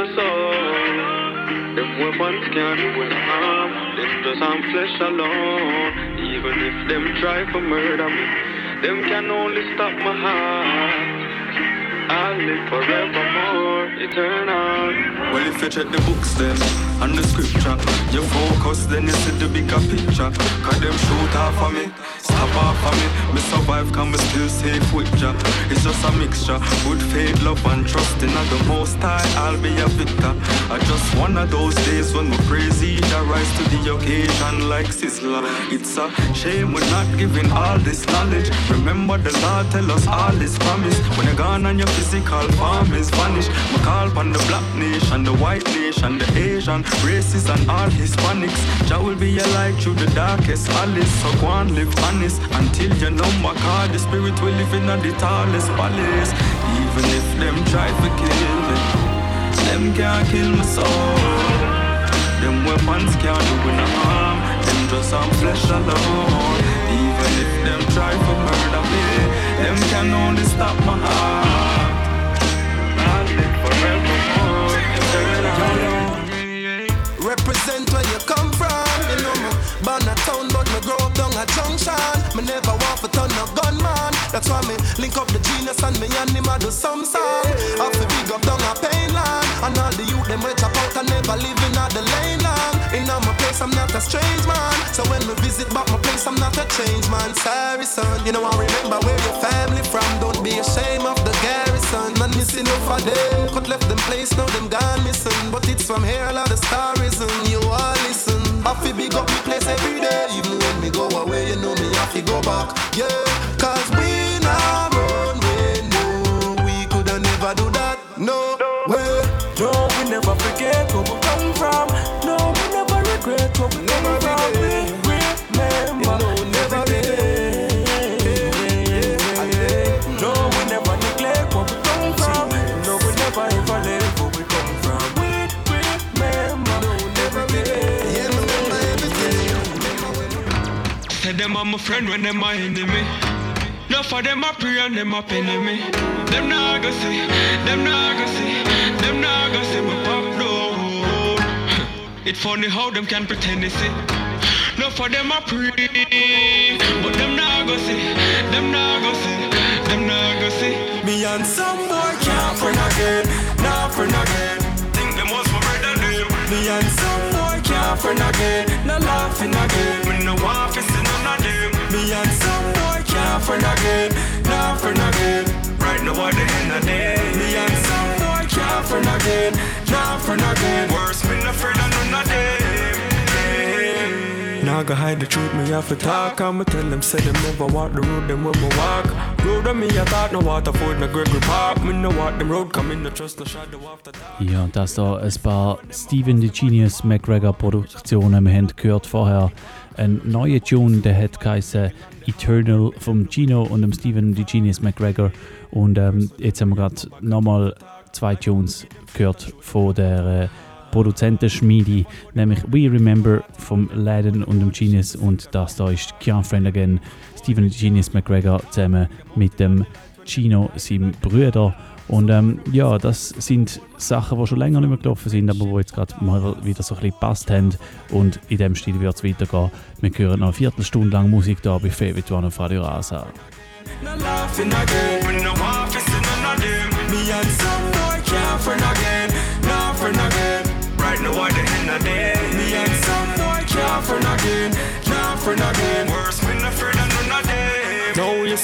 My soul. Them weapons can't do any harm. Them just harm flesh alone. Even if them try to murder me, them can only stop my heart. I'll live forevermore, eternal. Well, if you check the books then, and the scripture, you focus, then you see the bigger picture. Cause them shoot off of me, stop off of me. Me survive, can me still safe with Jah. It's just a mixture, good faith, love and trust in the most high, I'll be a victor. I just one of those days when we praise each, I rise to the occasion like Sizzla. It's a shame we're not giving all this knowledge. Remember the Lord tell us all His promise. When you're gone and your physical form is vanished, we call upon the black nation, the white nation, the Asian races and all Hispanics. Jah will be your light through the darkest alleys. So go and live until you know my God. The spirit will live in the tallest palace. Even if them try to kill me, them can't kill my soul. Them weapons can't do no harm. Them just some flesh alone. Even if them try to murder me, them can only stop my heart. Represent where you come from. Junction. Me never want for turn a gunman. That's why me link up the genius and me and him a do some song. Have to big up down a pain land. And all the youth them we chop out and never living at the lane long. In all my place I'm not a strange man. So when we visit back my place I'm not a change man. Sorry son, you know I remember where your family from. Don't be ashamed of the garrison. Man missing out for them. Cut left them place now them gone missing. But it's from here a lot of stories and you all listen. I feel big up the place every day. Even when me go away, you know me have to go back. Yeah, cause we not run away. No, we coulda never do that. No way. No, we never forget where we come from. No, we never regret where we come Are my friend when them my enemy. No for them I pray and them a penny me. Them nah go see, them nah go see, them nah go see my pop road. It funny how them can pretend they see. No for them I pray, but them nah go see, them nah go see, them nah go see. Me and some boy can't friend again, nah friend again. Think them was my brother them. Me and some boy can't friend again, nah laughing again. Me no want Me and some boy can't friend again, nah friend again. Right now at the end of the day. Me and some boy can't friend again, nah friend again. Worse, me no friend of none of them. Now go hide the truth, me have to talk. I'ma tell them, say them never walk the road, them me walk. Road on me, I thought no Waterford, no Gregory Park. Me no walk them road, come in, no trust, no shadow after that. Ja, das da ein paar Steven the Genius McGregor Produktionen. Wir haben gehört vorher ein neuer Tune, der hat geheißen Eternal vom Gino und dem Steven the Genius McGregor. Und ähm, jetzt haben wir gerade nochmal zwei Tunes gehört von der äh, Produzentenschmiede, nämlich We Remember vom Leiden und dem Genius und das da ist Kian Friend Again, Steven Genius McGregor zusammen mit dem Gino, seinem Bruder. Und ähm, ja, das sind Sachen, die schon länger nicht mehr gelaufen sind, aber die jetzt gerade mal wieder so ein bisschen gepasst haben. Und in dem Stil wird es weitergehen. Wir hören noch eine Viertelstunde lang Musik da bei Favorite One auf Radio Rasa. Right now at the end. Worse,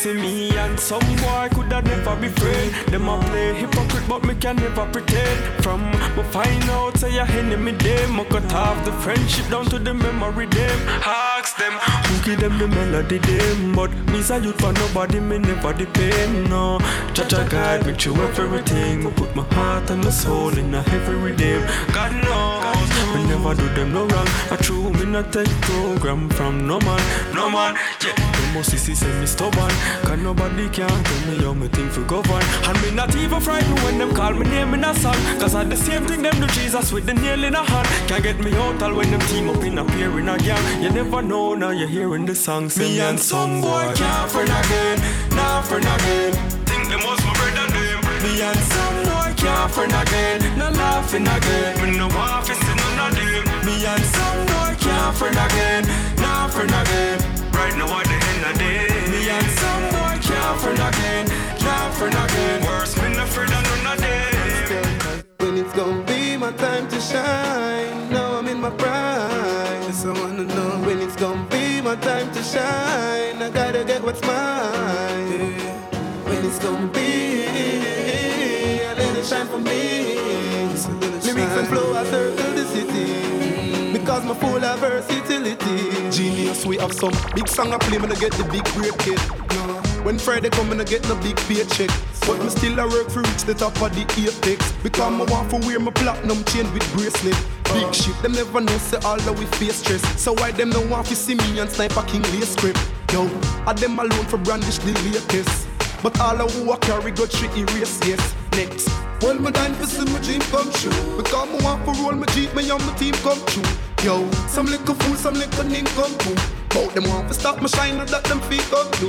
see me and some boy coulda never be friend. Them a play hypocrite, but me can never pretend. From me find out say your enemy them, I cut off the friendship down to the memory them. Ask them give them the melody them, but me's say youth for nobody, me never depend. No, Judge guide me through everything. Me put my heart and my soul in a heavy redeem. God knows, me never do them no wrong. I true me not take program from no man, no man. Yeah, them must see say me stubborn. Cause nobody can tell me how me think for govern. And me not even frightened when them call me name in a song. Cause I the same thing them do Jesus with the nail in a hand. Can't get me out all when them team up in a pair in a gang. You never know now you're hearing the song. Me and some boy can't friend again, nah friend again. Think them was my brother them. Me and some boy can't friend again, nah laughing again. Me no want to see none of them. Me and some boy can't friend again, nah friend again. Right now at the end of the day. Me and some boy can't friend again, nah friend again. Shine. I gotta get what's mine. When it's gonna be a little shine for me. Lyrics and flow, I circle the city. Because my full of versatility. Genius, we have some big song I play when I get the big break kid. No. When Friday come and I get no big paycheck. But me still I work for reach the top of the apex. Because I want to wear my platinum chain with bracelet. Big shit, them never know say all that we face stress. So why them no want to see me and sniper king lace script? Yo, are them alone for brandish the latest. But all of who I carry got shit erase, yes. Next. Well, my time for see my dream come true. Because I want to roll my jeep, me and my team come true. Yo, some little fool, some little name come true. Bout them want to stop my shine, not that them feet come do.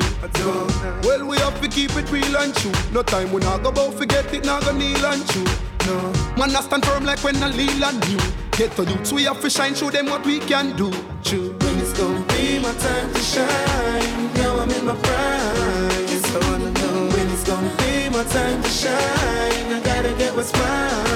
Well, we have to keep it real and true. No time we not go about forget it, not go kneel and chew. No, man, I stand firm like when I lean and you. Get to youths, we have to shine, show them what we can do. True. When it's gonna be my time to shine, now I'm in my prime. Yes, I wanna know when it's gonna be my time to shine. I gotta get what's mine.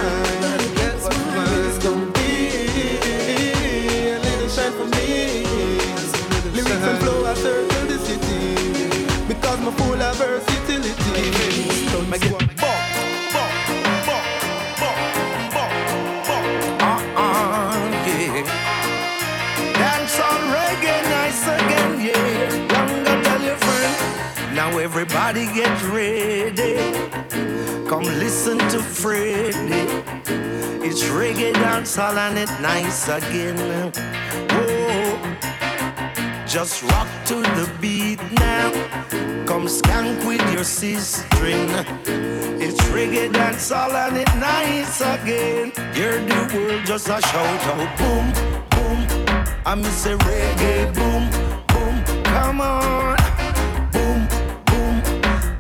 Everybody get ready. Come listen to Freddy. It's reggae dancehall and it nice again. Just rock to the beat now. Come skank with your sister. It's reggae dancehall and it nice again. Hear the world just a shout out boom, boom. I miss a reggae boom, boom. Come on.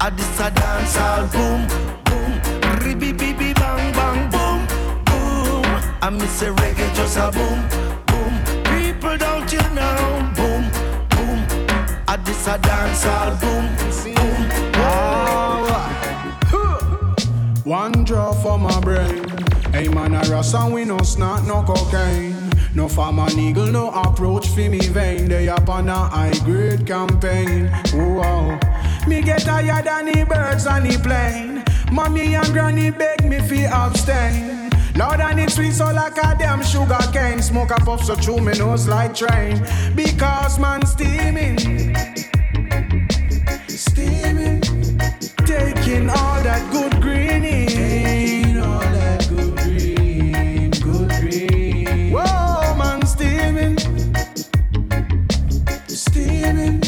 I this a dancehall boom, boom. Ribby bibby bang bang boom, boom. I miss a reggae just a boom, boom. People don't you know boom, boom. I this a dancehall boom, boom. One draw for my brain. Hey man, I rust and we no snort, no cocaine. No farm an eagle, no approach for me vein. They up on a high grade campaign. Whoa. Me get tired than the birds on the plane. Mommy and granny beg me fi abstain. Lord and it sweet so like a damn sugar cane. Smoke a puff so chew me nose like train. Because man steaming, steaming, taking all that good green in. All that good green, good green. Whoa, man steaming, steaming,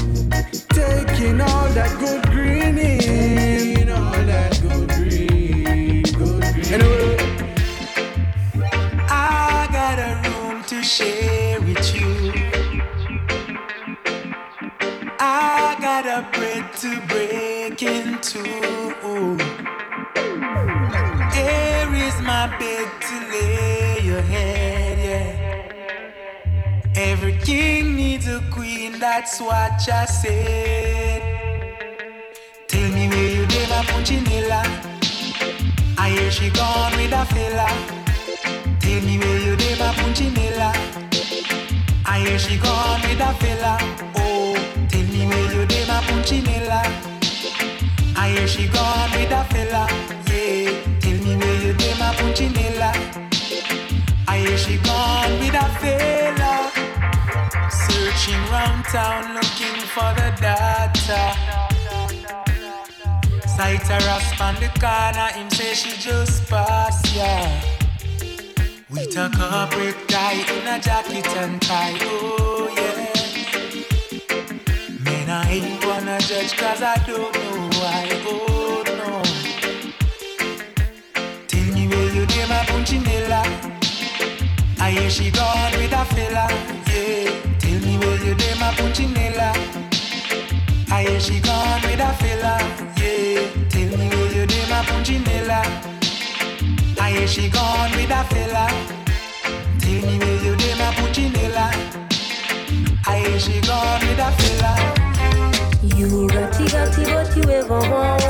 taking all that good green in. All that good green, good green. Anyway. I got a room to share with you. I got a bread to break into. Here is my bed to Every king needs a queen, that's what I said. Tell me where you did my punchinilla. I hear she gone with a fella. Tell me where you did my punchinilla. I hear she gone with a fella. Oh, tell me where you did my punchinilla. I hear she gone with a fella. Yeah, tell me where you did my. I hear she gone with a fella. Town looking for the data. Sight her rasp on the corner, him say she just passed, yeah. With a corporate guy in a jacket and tie, oh yeah. Man, I ain't gonna judge cause I don't know why, oh no. Tell me where you did my punchinilla. I hear she gone with a. Where you did my punchinilla. I hear she gone with a fella, yeah. Tell me where you did my punchinilla. I hear she gone with a fella. Tell me where you did my punchinilla. I hear she gone with a fella. You got it, but you ever want.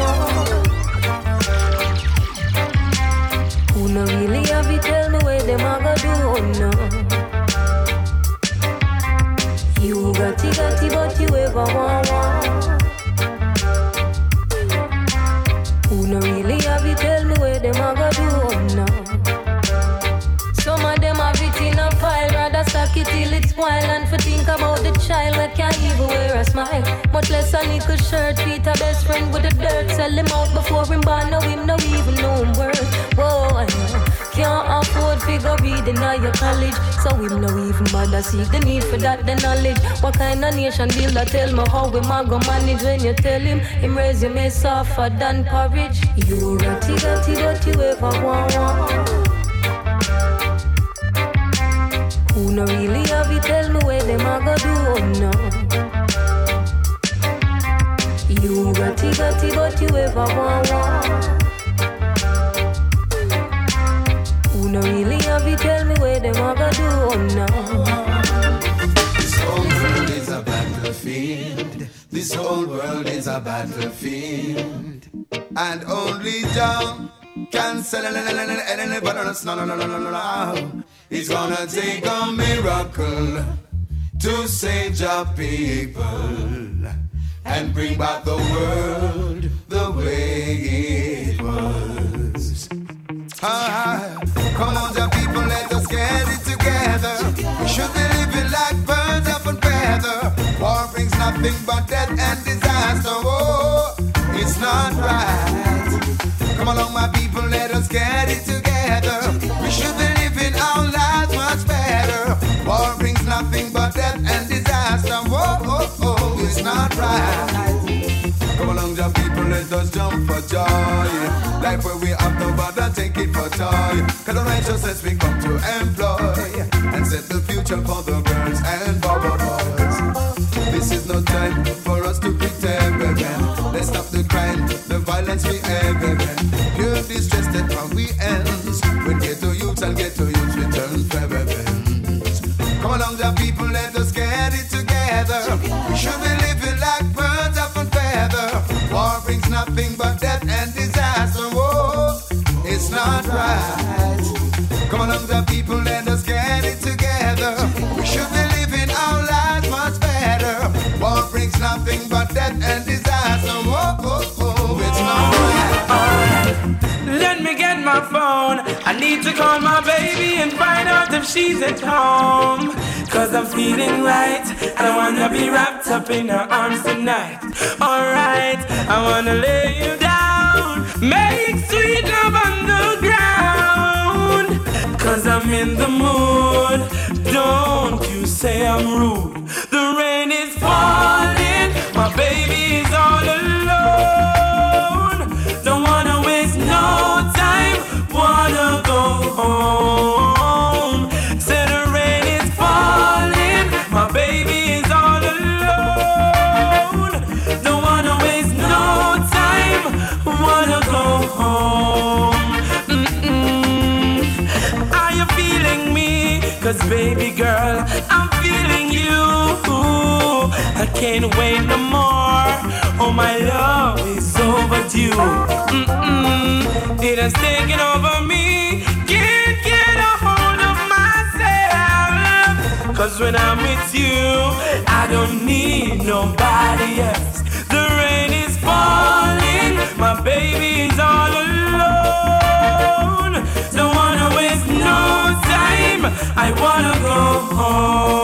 Who no really have it, tell me where them a go do oh no. You got it, got it, but you ever want. Who no really have it, tell me where them a go do till it's spoil and for think about the child that can't even wear a smile. Much less a nickel shirt, Peter best friend with the dirt. Sell him out before him born, no him no even know him worth. Whoa, I know. Can't afford figure reading at your college, so him no even bother seek the need for that the knowledge. What kind of nation builder tell me how we ma go manage when you tell him him resume softer than porridge. You ratty ratty you ever want want. Who no really have it, tell me where them a go do, oh no. You got it, got it, but you ever want one. Who no really have it, tell me where them a go do, oh no. This whole world is a battlefield. This whole world is a battlefield. And only Jah can sell anybody. It's gonna take a miracle to save your people and bring back the world the way it was. Ah, come on, your people, let us get it together. We should be living like birds of a feather. War brings nothing but death and disaster. Oh, it's not right. Come along, my people, let us get it together. War brings nothing but death and disaster. Whoa, oh, oh, it's not right. Come along, your people, let us jump for joy. Life where we have no bother, take it for toy. Cause the righteousness we come to employ and set the future for the girls and for boys. This is no time for nothing but death and disaster. Whoa, it's not right. Come on, the people, let us get it together. We should be living our lives much better. War brings nothing but death and disaster. Oh, oh, oh, it's not right. Let me get my phone. And find out if she's at home. Cause I'm feeling right. I wanna be wrapped up in her arms tonight. Alright, I wanna lay you down. Make sweet love on the ground. Cause I'm in the mood. Don't you say I'm rude. The rain is falling. My baby Say the rain is falling. My baby is all alone. Don't wanna waste no time. Wanna go home. Are you feeling me? Cause baby girl, I'm feeling you. I can't wait no more. Oh, my love is overdue. Mm-mm. It has taken over me. Cause when I'm with you, I don't need nobody else. The rain is falling, my baby is all alone. Don't wanna waste no time, I wanna go home.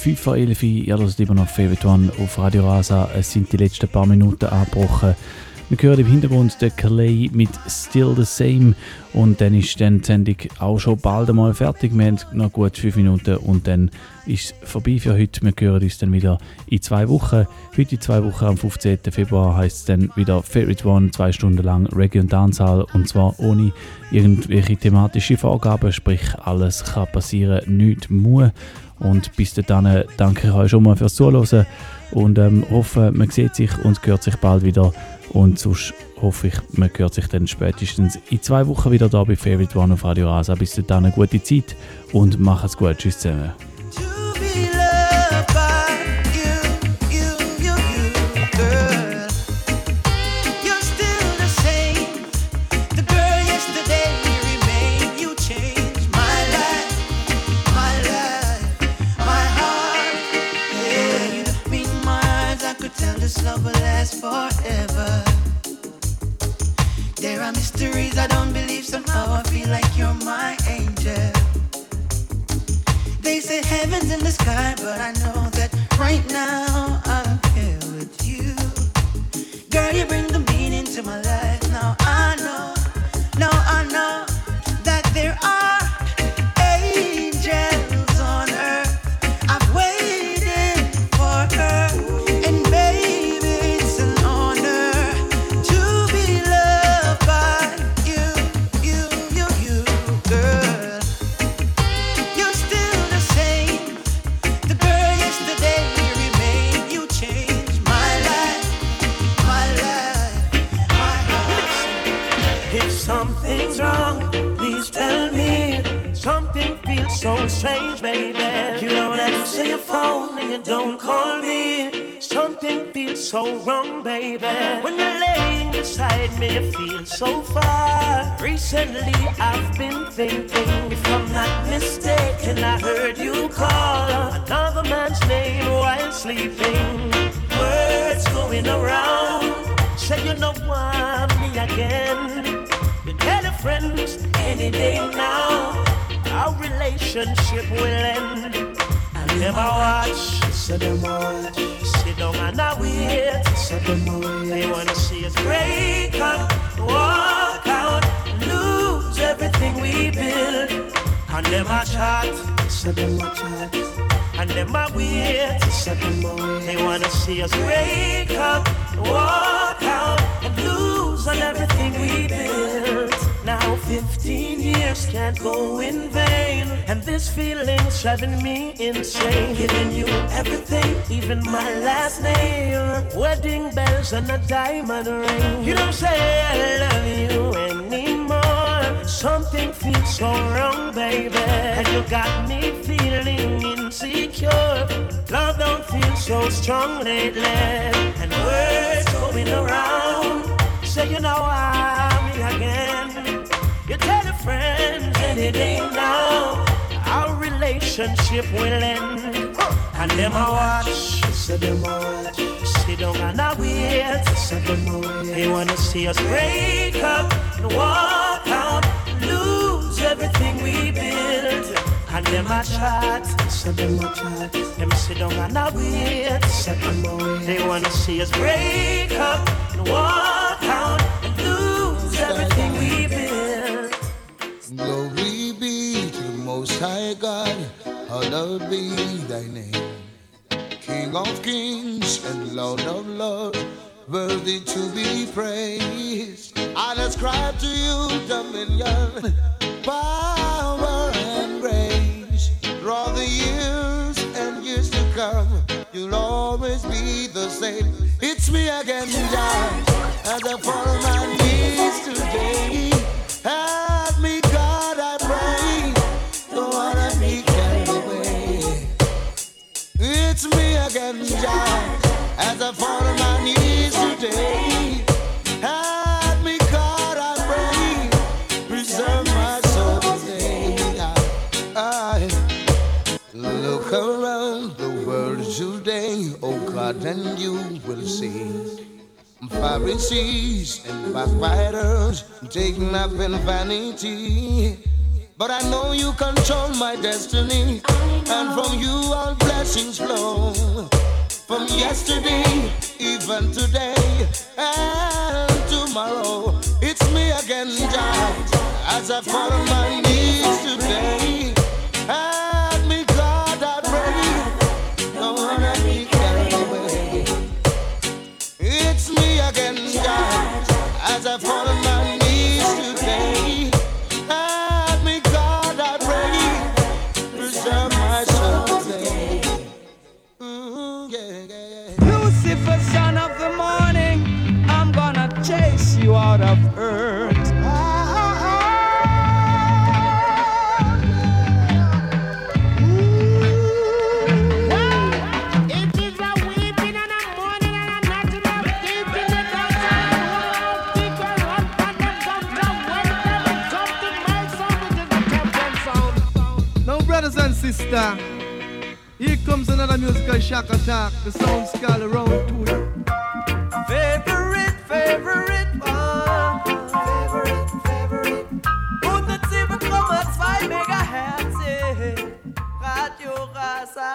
5 vor 11 Uhr. Ihr hört immer noch Favorite One auf Radio Rasa. Es sind die letzten paar Minuten angebrochen. Wir hören im Hintergrund den Clay mit Still the Same. Und dann ist dann die Sendung auch schon bald einmal fertig. Wir haben noch gut 5 Minuten und dann ist es vorbei für heute. Wir hören uns dann wieder in zwei Wochen. Heute in zwei Wochen am 15. Februar heißt es dann wieder Favorite One, zwei Stunden lang Reggae und Dancehall. Und zwar ohne irgendwelche thematische Vorgaben, sprich alles kann passieren, nichts muss. Und bis dahin danke ich euch schon mal fürs Zuhören und ähm, hoffe, man sieht sich und hört sich bald wieder. Und sonst hoffe ich, man hört sich dann spätestens in zwei Wochen wieder da bei Favorite One auf Radio Rasa. Bis dahin gute Zeit und macht's gut. Tschüss zusammen. Heaven's in the sky, but I know that right now I'm so strange, baby. You don't answer your phone and you don't call me. Something feels so wrong, baby. When you're laying beside me, it feels so far. Recently, I've been thinking, if I'm not mistaken, I heard you call another man's name while sleeping. Words going around, say you know want me again. You tell your friends any day now, our relationship will end. And them I watch, so them watch. Sit down and I wait, so them I wait. They wanna see us break up, walk out, lose everything we build. And them I chat, so them I chat. And them I wait, so them I wait. They wanna see us break up, walk out, and lose on everything we built. Now. 15 years can't go in vain. And this feeling's driving me insane. Giving you everything, even my last name. Wedding bells and a diamond ring. You don't say I love you anymore. Something feels so wrong, baby. And you got me feeling insecure. Love don't feel so strong lately. And words going around. Say you know I'm me again friends any day now. Our relationship will end. And them I watch. So them I watch. Sit down and I wait. So them I wait. They wanna see us break up And walk out. Lose everything we built and them a chat, so them a chat. Them sit down and a wait, so them a wait. They wanna see us break up and walk out Glory be to the Most High God, hallowed be thy name. King of kings and Lord of lords, worthy to be praised. I ascribe to you dominion, power, and grace. All the years and years to come, you'll always be the same. It's me again, Jah, as I fall on as I fall on my knees today. Help me, God, I pray. Preserve my soul today. I look around the world today, oh God, and you will see. Pharisees and backbiters taking up in vanity. But I know you control my destiny, and from you all blessings flow. From yesterday, even today, and tomorrow, it's me again, Jah. As I fall on my knees today, Selector. Here comes another musical shock attack. The sound's called around to it. Favorite, favorite one. Favorite, favorite. 107,2 megahertz. Radio Rasa.